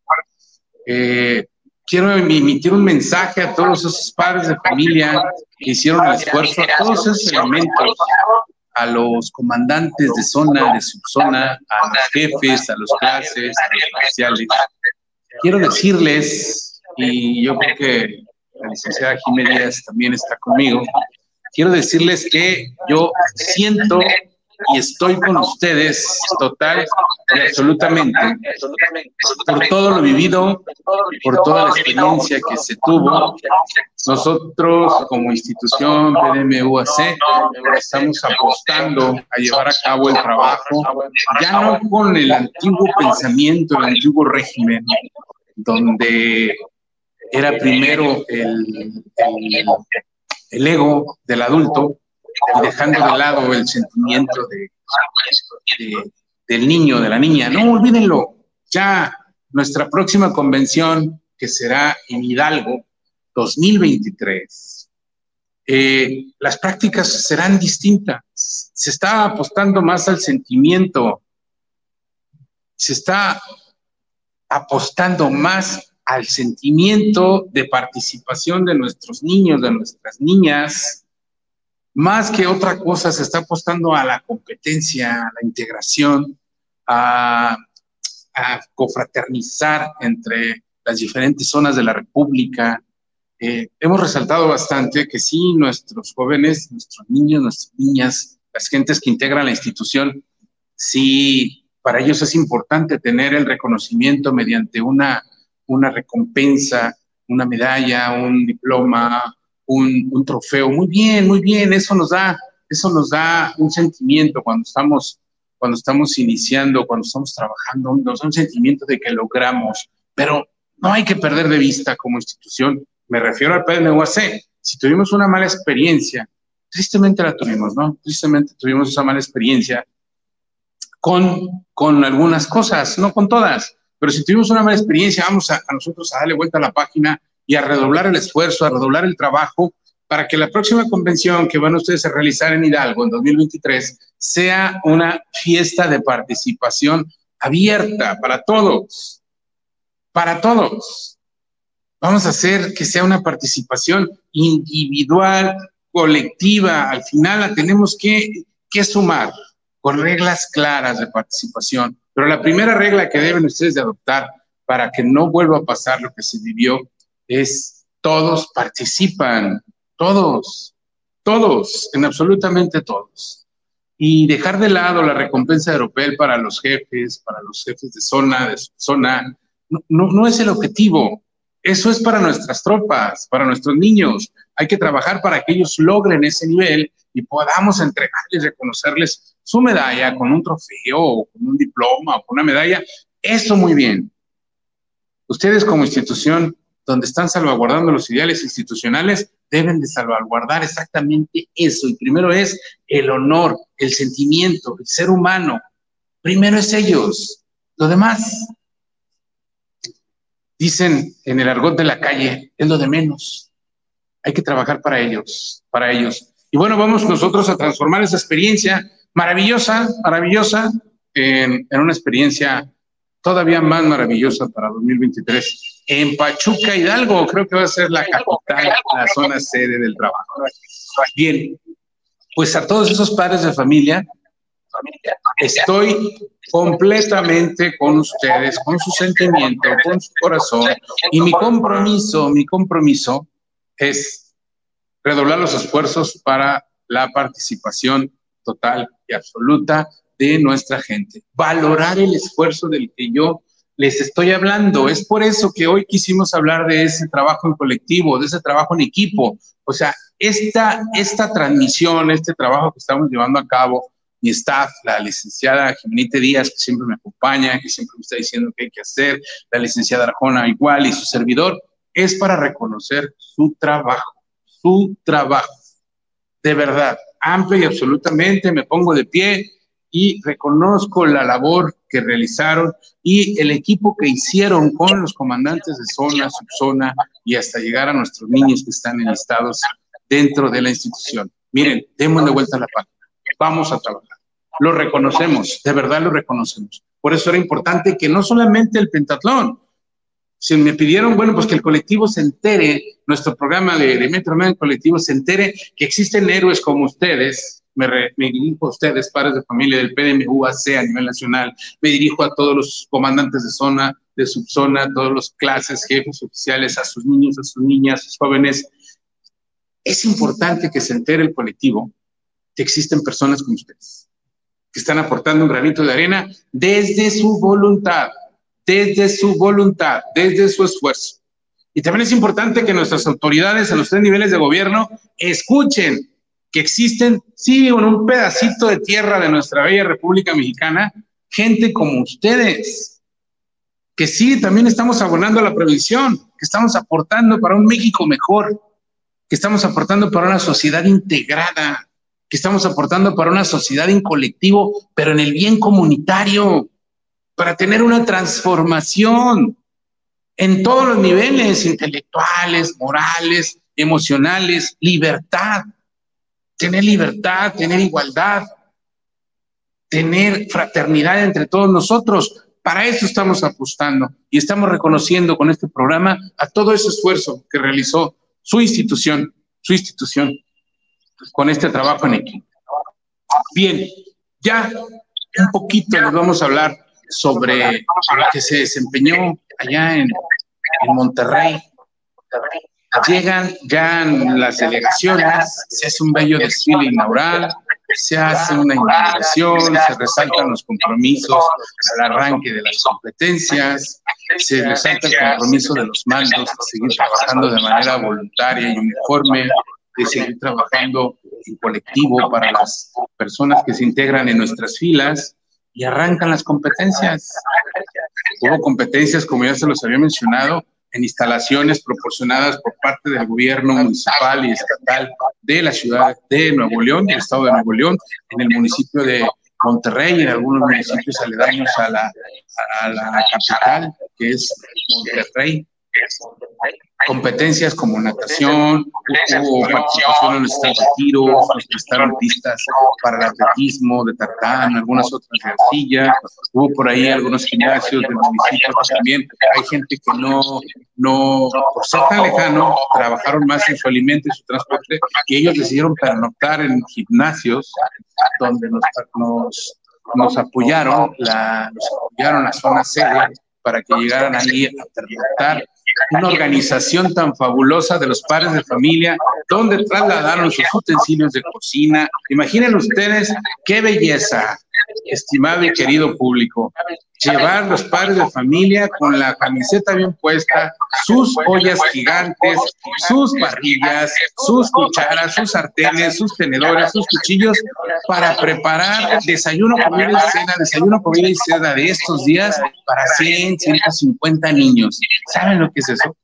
Eh, quiero emitir un mensaje a todos esos padres de familia que hicieron el esfuerzo, a todos esos elementos, a los comandantes de zona, de subzona, a los jefes, a los clases, a los oficiales. Quiero decirles, y yo creo que la licenciada Jiménez también está conmigo, quiero decirles que yo siento y estoy con ustedes total y absolutamente por todo lo vivido, por toda la experiencia que se tuvo. Nosotros como institución PDMUAC estamos apostando a llevar a cabo el trabajo, ya no con el antiguo pensamiento, el antiguo régimen, donde era primero el, el, el ego del adulto dejando de lado el sentimiento de, del niño, de la niña. No, olvídenlo. Ya nuestra próxima convención, que será en Hidalgo 2023, eh, las prácticas serán distintas. Se está apostando más al sentimiento, se está apostando más al sentimiento de participación de nuestros niños, de nuestras niñas, más que otra cosa, se está apostando a la competencia, a la integración, a, confraternizar entre las diferentes zonas de la República. Eh, hemos resaltado bastante que sí, nuestros jóvenes, nuestros niños, nuestras niñas, las gentes que integran la institución, sí, para ellos es importante tener el reconocimiento mediante una, una recompensa, una medalla, un diploma, un, trofeo. Muy bien, muy bien, eso nos da, eso nos da un sentimiento cuando estamos, cuando estamos iniciando, cuando estamos trabajando, nos da un sentimiento de que logramos, pero no hay que perder de vista como institución, me refiero al PNUAC, si tuvimos una mala experiencia, tristemente la tuvimos, ¿no? Tristemente tuvimos esa mala experiencia con, con algunas cosas, no con todas, pero si tuvimos una mala experiencia, vamos a, a nosotros a darle vuelta a la página y a redoblar el esfuerzo, a redoblar el trabajo para que la próxima convención que van ustedes a realizar en Hidalgo en 2023 sea una fiesta de participación abierta para todos, para todos. Vamos a hacer que sea una participación individual, colectiva. Al final la tenemos que, que sumar con reglas claras de participación. Pero la primera regla que deben ustedes de adoptar para que no vuelva a pasar lo que se vivió es todos participan, todos, todos, en absolutamente todos. Y dejar de lado la recompensa europea para los jefes, para los jefes de zona, de zona, no, no es el objetivo. Eso es para nuestras tropas, para nuestros niños. Hay que trabajar para que ellos logren ese nivel y podamos entregarles, reconocerles su medalla con un trofeo o con un diploma o con una medalla. Eso muy bien. Ustedes como institución donde están salvaguardando los ideales institucionales, deben de salvaguardar exactamente eso. Y primero es el honor, el sentimiento, el ser humano. Primero es ellos. Lo demás, dicen en el argot de la calle, es lo de menos. Hay que trabajar para ellos, para ellos. Y bueno, vamos nosotros a transformar esa experiencia maravillosa, maravillosa, en, en una experiencia todavía más maravillosa para 2023 en Pachuca Hidalgo, creo que va a ser la capital, la zona sede del trabajo. Bien, pues a todos esos padres de familia, estoy completamente con ustedes, con su sentimiento, con su corazón, y mi compromiso, mi compromiso es redoblar los esfuerzos para la participación total y absoluta de nuestra gente, valorar el esfuerzo del que yo les estoy hablando. Es por eso que hoy quisimos hablar de ese trabajo en colectivo, de ese trabajo en equipo. O sea, esta, esta transmisión, este trabajo que estamos llevando a cabo, mi staff, la licenciada Jimenita Díaz, que siempre me acompaña, que siempre me está diciendo qué hay que hacer, la licenciada Arjona igual y su servidor, es para reconocer su trabajo, su trabajo. De verdad, amplio y absolutamente me pongo de pie y reconozco la labor que realizaron y el equipo que hicieron con los comandantes de zona, subzona y hasta llegar a nuestros niños que están enlistados dentro de la institución. Miren, demos de vuelta la página. Vamos a trabajar. Lo reconocemos, de verdad lo reconocemos. Por eso era importante que no solamente el pentatlón, si me pidieron, bueno, pues que el colectivo se entere, nuestro programa de, de Metro Medio Colectivo se entere que existen héroes como ustedes, me, me, dirijo a ustedes, padres de familia del PDMUAC a nivel nacional, me dirijo a todos los comandantes de zona, de subzona, a todos los clases, jefes oficiales, a sus niños, a sus niñas, a sus jóvenes. Es importante que se entere el colectivo que existen personas como ustedes, que están aportando un granito de arena desde su voluntad, desde su voluntad, desde su esfuerzo. Y también es importante que nuestras autoridades a los tres niveles de gobierno escuchen que existen, sí, en un pedacito de tierra de nuestra bella República Mexicana, gente como ustedes, que sí, también estamos abonando a la previsión, que estamos aportando para un México mejor, que estamos aportando para una sociedad integrada, que estamos aportando para una sociedad en colectivo, pero en el bien comunitario, para tener una transformación en todos los niveles, intelectuales, morales, emocionales, libertad, tener libertad, tener igualdad, tener fraternidad entre todos nosotros. Para eso estamos apostando y estamos reconociendo con este programa a todo ese esfuerzo que realizó su institución, su institución, con este trabajo en equipo. Bien, ya un poquito les vamos a hablar sobre lo que se desempeñó allá en Monterrey. Llegan ya las delegaciones, se hace un bello desfile inaugural, se hace una inauguración, se resaltan los compromisos al arranque de las competencias, se resalta el compromiso de los mandos de seguir trabajando de manera voluntaria y uniforme, de seguir trabajando en colectivo para las personas que se integran en nuestras filas y arrancan las competencias. Hubo competencias, como ya se los había mencionado, en instalaciones proporcionadas por parte del gobierno municipal y estatal de la ciudad de Nuevo León, del estado de Nuevo León, en el municipio de Monterrey y en algunos municipios aledaños a la, a la capital, que es Monterrey competencias como natación, hubo participación en los tiro, nos prestaron pistas para el atletismo, de tartán, algunas otras de arcilla, hubo por ahí algunos gimnasios del municipio también, hay gente que no, no, por ser tan lejano, trabajaron más en su alimento y su transporte, y ellos decidieron pernoctar en gimnasios donde nos, nos, nos apoyaron, la, nos apoyaron la zona sede para que llegaran ahí a pernoctar una organización tan fabulosa de los padres de familia, donde trasladaron sus utensilios de cocina. Imaginen ustedes qué belleza, estimado y querido público, llevar los padres de familia con la camiseta bien puesta, sus ollas gigantes, sus parrillas, sus cucharas, sus sartenes, sus tenedores, sus cuchillos para preparar desayuno, comida y cena, desayuno, comida y cena de estos días para 100, 150 niños. ¿Saben lo que es eso?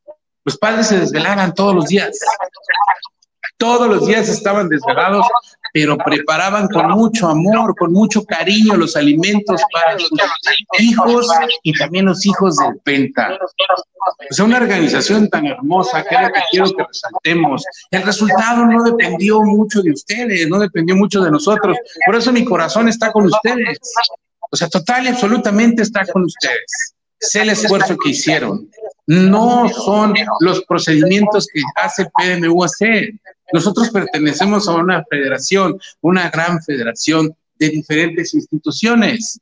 Los padres se desvelaban todos los días. Todos los días estaban desvelados pero preparaban con mucho amor, con mucho cariño los alimentos para sus hijos y también los hijos del Penta. O sea, una organización tan hermosa que es lo que quiero que resaltemos. El resultado no dependió mucho de ustedes, no dependió mucho de nosotros. Por eso mi corazón está con ustedes. O sea, total y absolutamente está con ustedes. Sé el esfuerzo que hicieron. No son los procedimientos que hace PMUAC. Nosotros pertenecemos a una federación, una gran federación de diferentes instituciones.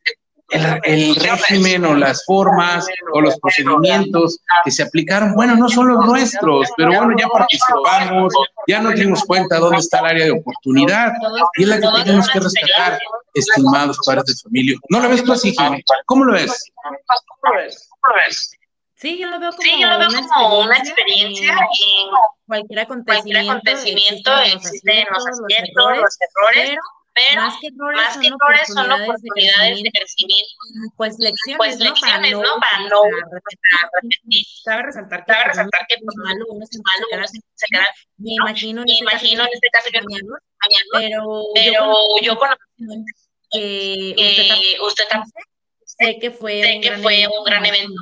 El, régimen o las formas o los procedimientos que se aplicaron, bueno, no son los nuestros, pero bueno, ya participamos, ya nos dimos cuenta dónde está el área de oportunidad y es la que tenemos que rescatar, estimados padres de familia. ¿No lo ves tú así, Jimmy? ¿Cómo lo ves? Sí, yo lo veo como, sí, yo lo veo una, como una experiencia, y cualquier acontecimiento, acontecimiento los aciertos, los errores, pero pero más que errores, son, oportunidades de crecimiento, pues lecciones, pues, lecciones ¿no? Para no, repetir. Cabe resaltar que, Cabe resaltar que por malo uno se, malo, se queda, me imagino, me imagino en este caso que mañana, pero, pero yo conozco que usted, también sé que fue, sé un, que gran fue un gran evento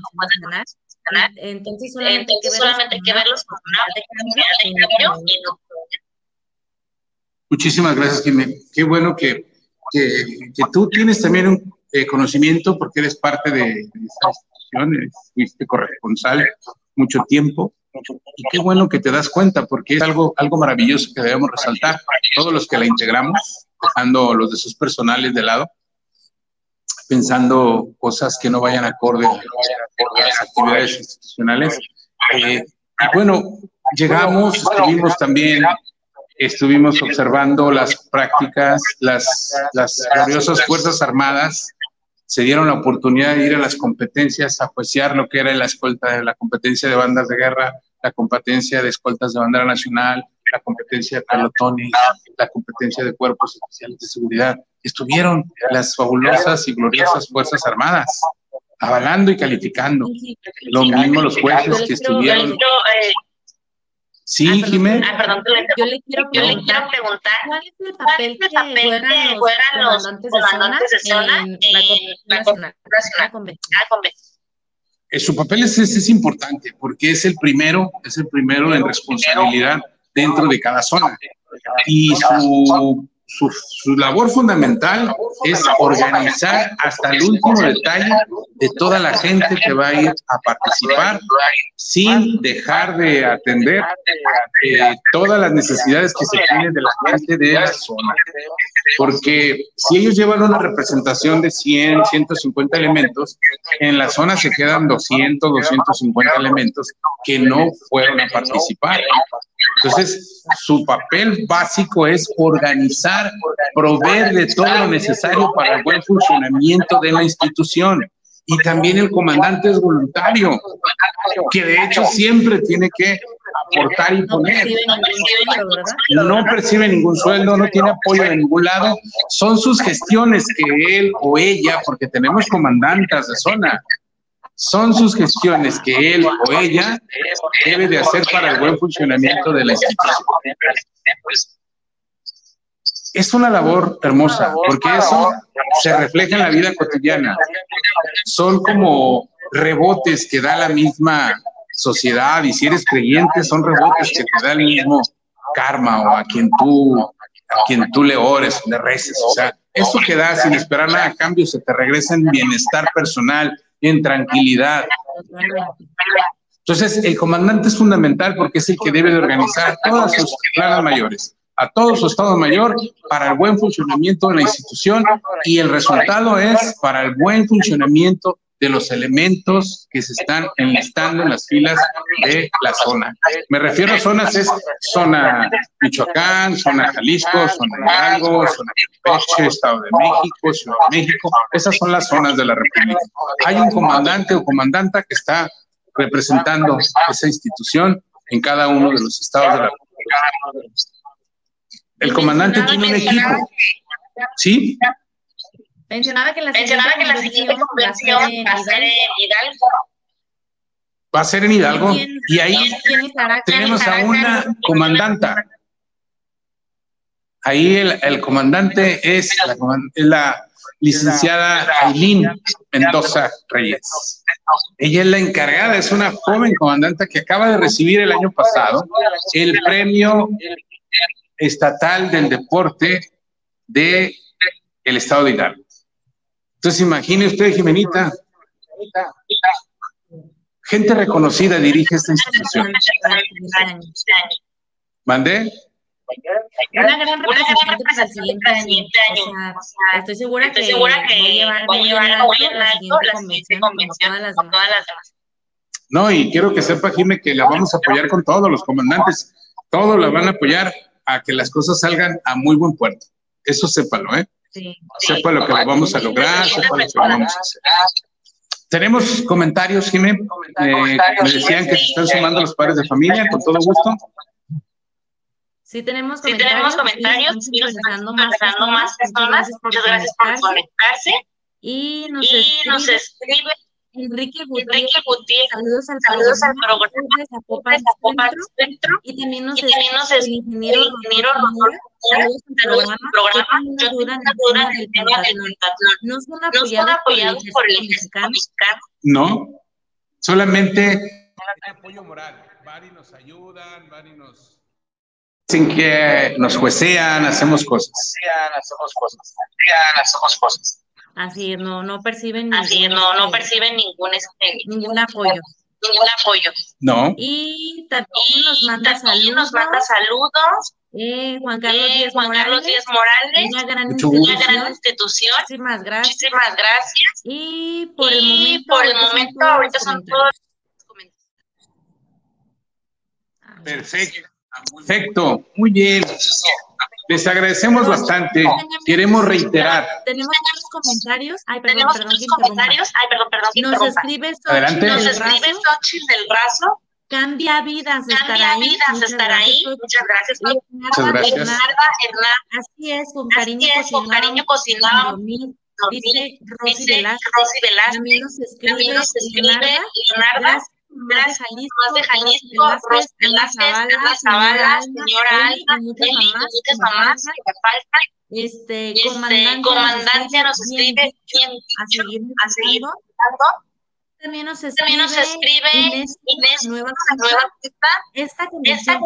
entonces solamente, entonces, solamente hay que verlos como una de cambio y no Muchísimas gracias, Jimé. Qué bueno que, que, tú tienes también un eh, conocimiento porque eres parte de, esta institución, fuiste corresponsal mucho tiempo. Y qué bueno que te das cuenta porque es algo, algo maravilloso que debemos resaltar. Todos los que la integramos, dejando los de sus personales de lado, pensando cosas que no vayan acorde a las actividades institucionales. Eh, y bueno, llegamos, estuvimos también estuvimos observando las prácticas, las, las gloriosas Fuerzas Armadas se dieron la oportunidad de ir a las competencias, a juiciar lo que era la escolta, la competencia de bandas de guerra, la competencia de escoltas de bandera nacional, la competencia de pelotones, la competencia de cuerpos especiales de seguridad. Estuvieron las fabulosas y gloriosas Fuerzas Armadas avalando y calificando. Lo mismo los jueces que estuvieron. Sí, ah, Jiménez. Ah, perdón, yo le quiero preguntar, ¿cuál es el papel, que, juegan los comandantes de zona, en la Nacional? Eh, su papel es, es, importante porque es el primero, es el primero en responsabilidad dentro de cada zona. Y su su, labor fundamental es organizar hasta el último detalle de toda la gente que va a ir a participar sin dejar de atender eh, todas las necesidades que se tienen de la gente de la zona. Porque si ellos llevan una representación de 100, 150 elementos, en la zona se quedan 200, 250 elementos que no fueron a participar. Entonces, su papel básico es organizar, proveer de todo lo necesario para el buen funcionamiento de la institución. Y también el comandante es voluntario, que de hecho siempre tiene que aportar y poner. No percibe ningún sueldo, no tiene apoyo de ningún lado. Son sus gestiones que él o ella, porque tenemos comandantas de zona, son sus gestiones que él o ella debe de hacer para el buen funcionamiento de la institución. Es una labor hermosa, porque eso se refleja en la vida cotidiana. Son como rebotes que da la misma sociedad, y si eres creyente, son rebotes que te da el mismo karma o a quien tú, a quien tú le ores, le reces. O sea, eso que da sin esperar nada a cambio se te regresa en bienestar personal, en tranquilidad. Entonces, el comandante es fundamental porque es el que debe de organizar todas sus planas mayores, a todo su Estado Mayor para el buen funcionamiento de la institución y el resultado es para el buen funcionamiento de los elementos que se están enlistando en las filas de la zona. Me refiero a zonas, es zona Michoacán, zona Jalisco, zona Hidalgo, zona Campeche, Estado de México, Ciudad de México. Esas son las zonas de la República. Hay un comandante o comandanta que está representando esa institución en cada uno de los estados de la República. El comandante tiene un equipo. ¿Sí? Mencionaba que la siguiente, convención, va a ser en Hidalgo. Va a ser en Hidalgo. y ahí tenemos a una comandanta. Ahí el, comandante es la, licenciada Aileen Mendoza Reyes. Ella es la encargada, es una joven comandante que acaba de recibir el año pasado el premio estatal del deporte de el estado de Hidalgo. Entonces imagine usted, Jimenita, gente reconocida dirige esta institución. ¿Mandé? Una gran representante para el siguiente año. O sea, estoy segura que, voy a llevar, voy a llevar la siguiente convención, con todas las demás. No, y quiero que sepa, Jimé, que la vamos a apoyar con todos los comandantes. Todos la van a apoyar a que las cosas salgan a muy buen puerto. Eso sépalo, ¿eh? Sepa lo que vamos a lograr, sepa lo que vamos a hacer. Tenemos comentarios, Jiménez. Eh, me decían que se están sumando los padres de familia, con todo gusto. Si tenemos comentarios, tenemos comentarios, y nos están más personas. Muchas gracias por conectarse. Y nos Y nos escribe escribe Enrique Gutiérrez. Saludos al Saludos al programa de Zapopan Zapopan Centro. Centro. Y también nos Y también nos escribe el ingeniero el ingeniero Rodolfo. Saludos al programa. programa. Yo Yo tengo una tengo duda una en el duda del pentatlón. ¿No son ¿No son apoyados por el apoyados por el ejército mexicano? mexicano? No, solamente apoyo moral. Y nos ayudan, y nos dicen que nos juecean, hacemos cosas. hacemos cosas. hacemos cosas. Así es, no, no perciben Así ningún, no, no perciben ningún, este, ningún apoyo. ningún apoyo. No, Y también nos manda también saludos nos manda saludos eh, Juan Carlos eh, Díaz Juan Carlos Morales, Díaz Morales, una gran institución. Muchísimas gracias. Muchísimas gracias. Y por el momento, por el ahorita son momento, todos ahorita los son comentarios. todos los comentarios. perfecto. Perfecto, muy bien. Les agradecemos bastante. Queremos reiterar. Tenemos muchos comentarios. Ay, perdón, Tenemos perdón, interrumpa. comentarios. Ay, perdón, perdón, Nos interrumpa. escribe Adelante. del Nos escribe. Xochitl del Razo. Cambia vidas estar Cambia ahí. vidas Muchas estar gracias, ahí. Muchas gracias. Muchas gracias. Bernarda Hernández. Así es, con Así cariño es, con cariño. Dormir. Dice Rosy Velázquez. También nos escribe También más de de Jalisco, Ana Zavala, señora y muchas mamás, que me faltan. Este, Este, comandante, comandante nos escribe bien dicho, a seguir. También nos escribe Inés, nueva. Esta conexión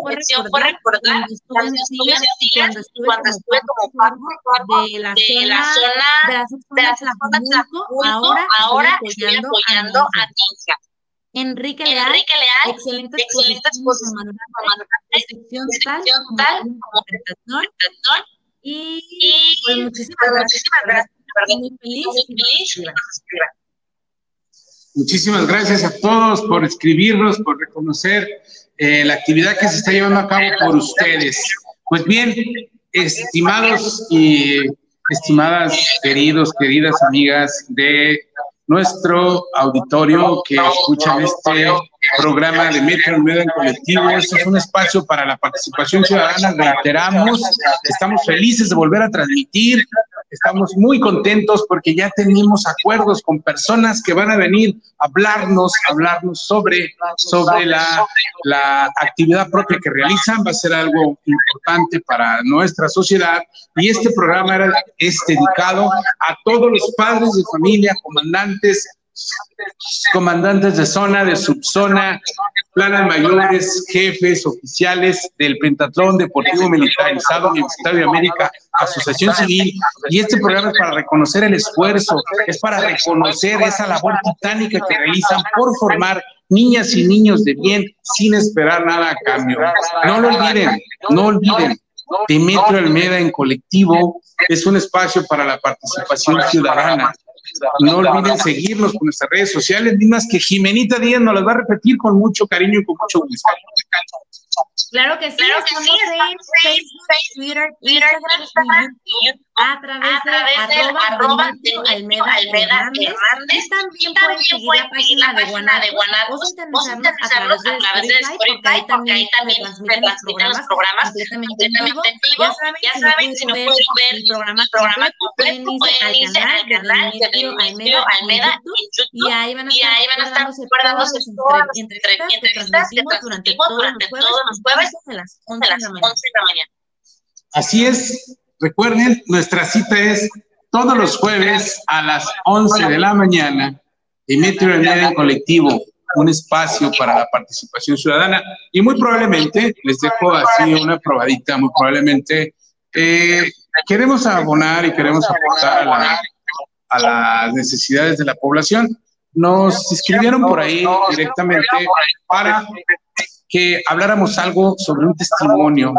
fue recordar cuando estuve cuando cuando como parte de la de zona de la de zona Tlajumulco, Tlajumulco. ahora Ahora estoy apoyando a Ninja. Enrique Leal, Enrique Leal, excelente excelente exposición, tal tal como. Y Y pues muchísimas pues, gracias. muchísimas gracias. Muy feliz Muy feliz. Muchísimas gracias a todos por escribirnos, por reconocer eh, la actividad que se está llevando a cabo por ustedes. Pues bien, estimados y estimadas, queridos, queridas amigas de nuestro auditorio que escuchan este programa de Metro Medio en Colectivo. Este es un espacio para la participación ciudadana. Reiteramos, estamos felices de volver a transmitir. Estamos muy contentos porque ya tenemos acuerdos con personas que van a venir a hablarnos, hablarnos sobre, sobre la, la actividad propia que realizan. Va a ser algo importante para nuestra sociedad y este programa era, es dedicado a todos los padres de familia, comandantes, comandantes de zona, de subzona, planas mayores, jefes, oficiales del Pentatlón Deportivo Militarizado Universitario de América, Asociación Civil, y este programa es para reconocer el esfuerzo, es para reconocer esa labor titánica que realizan por formar niñas y niños de bien sin esperar nada a cambio. No lo olviden, no olviden. Demetrio Almeda en colectivo es un espacio para la participación ciudadana. No olviden seguirnos con nuestras redes sociales, mismas que Jimenita Díaz nos las va a repetir con mucho cariño y con mucho gusto. Claro que sí, Claro que estamos sí, en estamos Facebook, Twitter, Twitter, Instagram, Instagram. y YouTube a través a través de de arroba Almeda Almeda Hernández. Y también Y pueden también seguir la seguir página la de página de Guanatos o sintonizarnos a través de a Spotify, porque ahí también también se se transmiten los programas completamente en vivo. Ya saben, si no pueden ver el el programa completo, pueden irse al canal de Demetrio Almeda Almeda en YouTube y ahí van a estar a guardándose todas las las entre- entrevistas que transmitimos durante todos durante los jueves, todos los jueves de las de 11 de las la mañana. 11 de la mañana. Así es, recuerden, nuestra cita es todos los jueves a las 11 de la mañana, Demetrio Almeda en colectivo, un espacio para la participación ciudadana y muy probablemente, les dejo así una probadita, muy probablemente eh, queremos abonar y queremos aportar a, la- a las necesidades de la población. Nos escribieron por ahí directamente para que habláramos algo sobre un testimonio,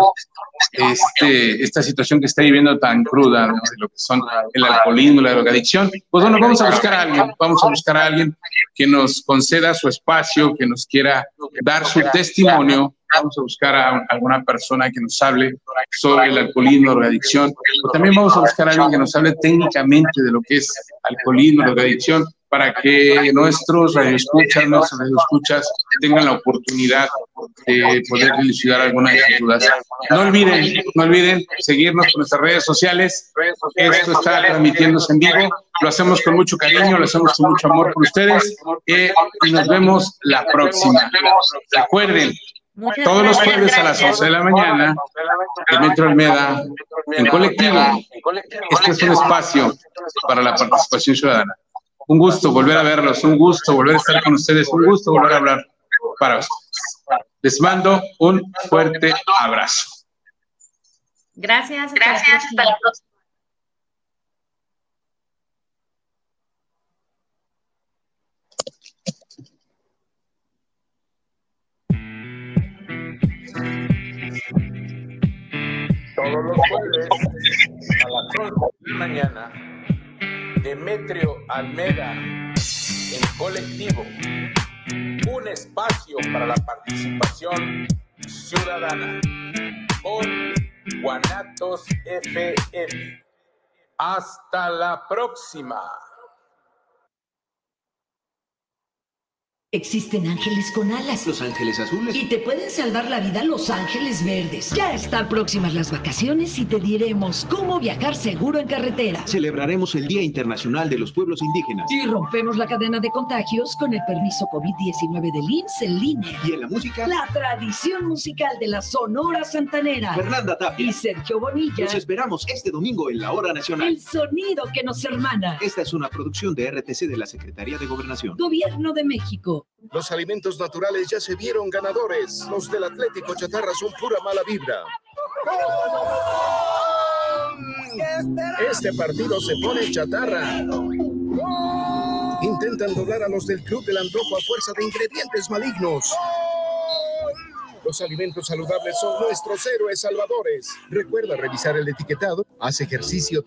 este, esta situación que está viviendo tan cruda, ¿no? de lo que son el alcoholismo, la drogadicción. Pues bueno, vamos a buscar a alguien, vamos a buscar a alguien que nos conceda su espacio, que nos quiera dar su testimonio. Vamos a buscar a alguna persona que nos hable sobre el alcoholismo, drogadicción. También vamos a buscar a alguien que nos hable técnicamente de lo que es alcoholismo, drogadicción, para que nuestros radioescuchas, nuestros radioescuchas tengan la oportunidad de poder dilucidar algunas de sus dudas. No olviden, no olviden seguirnos con nuestras redes sociales. Esto está transmitiéndose en vivo. Lo hacemos con mucho cariño, lo hacemos con mucho amor por ustedes eh, y nos vemos la próxima. Recuerden, todos los jueves a las 11 de la mañana, Metro Almeda, en colectivo. Este es un espacio para la participación ciudadana. Un gusto volver a verlos, un gusto volver a estar con ustedes, un gusto volver a hablar para ustedes. Les mando un fuerte abrazo. Gracias. hasta Gracias, hasta la próxima. Todos los jueves a las 11 de la mañana, Demetrio Almeda en colectivo. Un espacio para la participación ciudadana con Guanatos FM. Hasta la próxima. Existen ángeles con alas. Los ángeles azules. Y te pueden salvar la vida los ángeles verdes. Ya están próximas las vacaciones y te diremos cómo viajar seguro en carretera. Celebraremos el Día Internacional de los Pueblos Indígenas. Y rompemos la cadena de contagios con el permiso COVID-19 del IMSS en línea. Y en la música, La tradición musical de la Sonora Santanera. Fernanda Tapia. Y Sergio Bonilla. Los esperamos este domingo en la Hora Nacional. El sonido que nos hermana. Esta es una producción de RTC de la Secretaría de Gobernación. Gobierno de México. Los alimentos naturales ya se vieron ganadores. Los del Atlético Chatarra son pura mala vibra. Este partido se pone chatarra. Intentan doblar a los del Club del Antojo a fuerza de ingredientes malignos. Los alimentos saludables son nuestros héroes salvadores. Recuerda revisar el etiquetado, haz ejercicio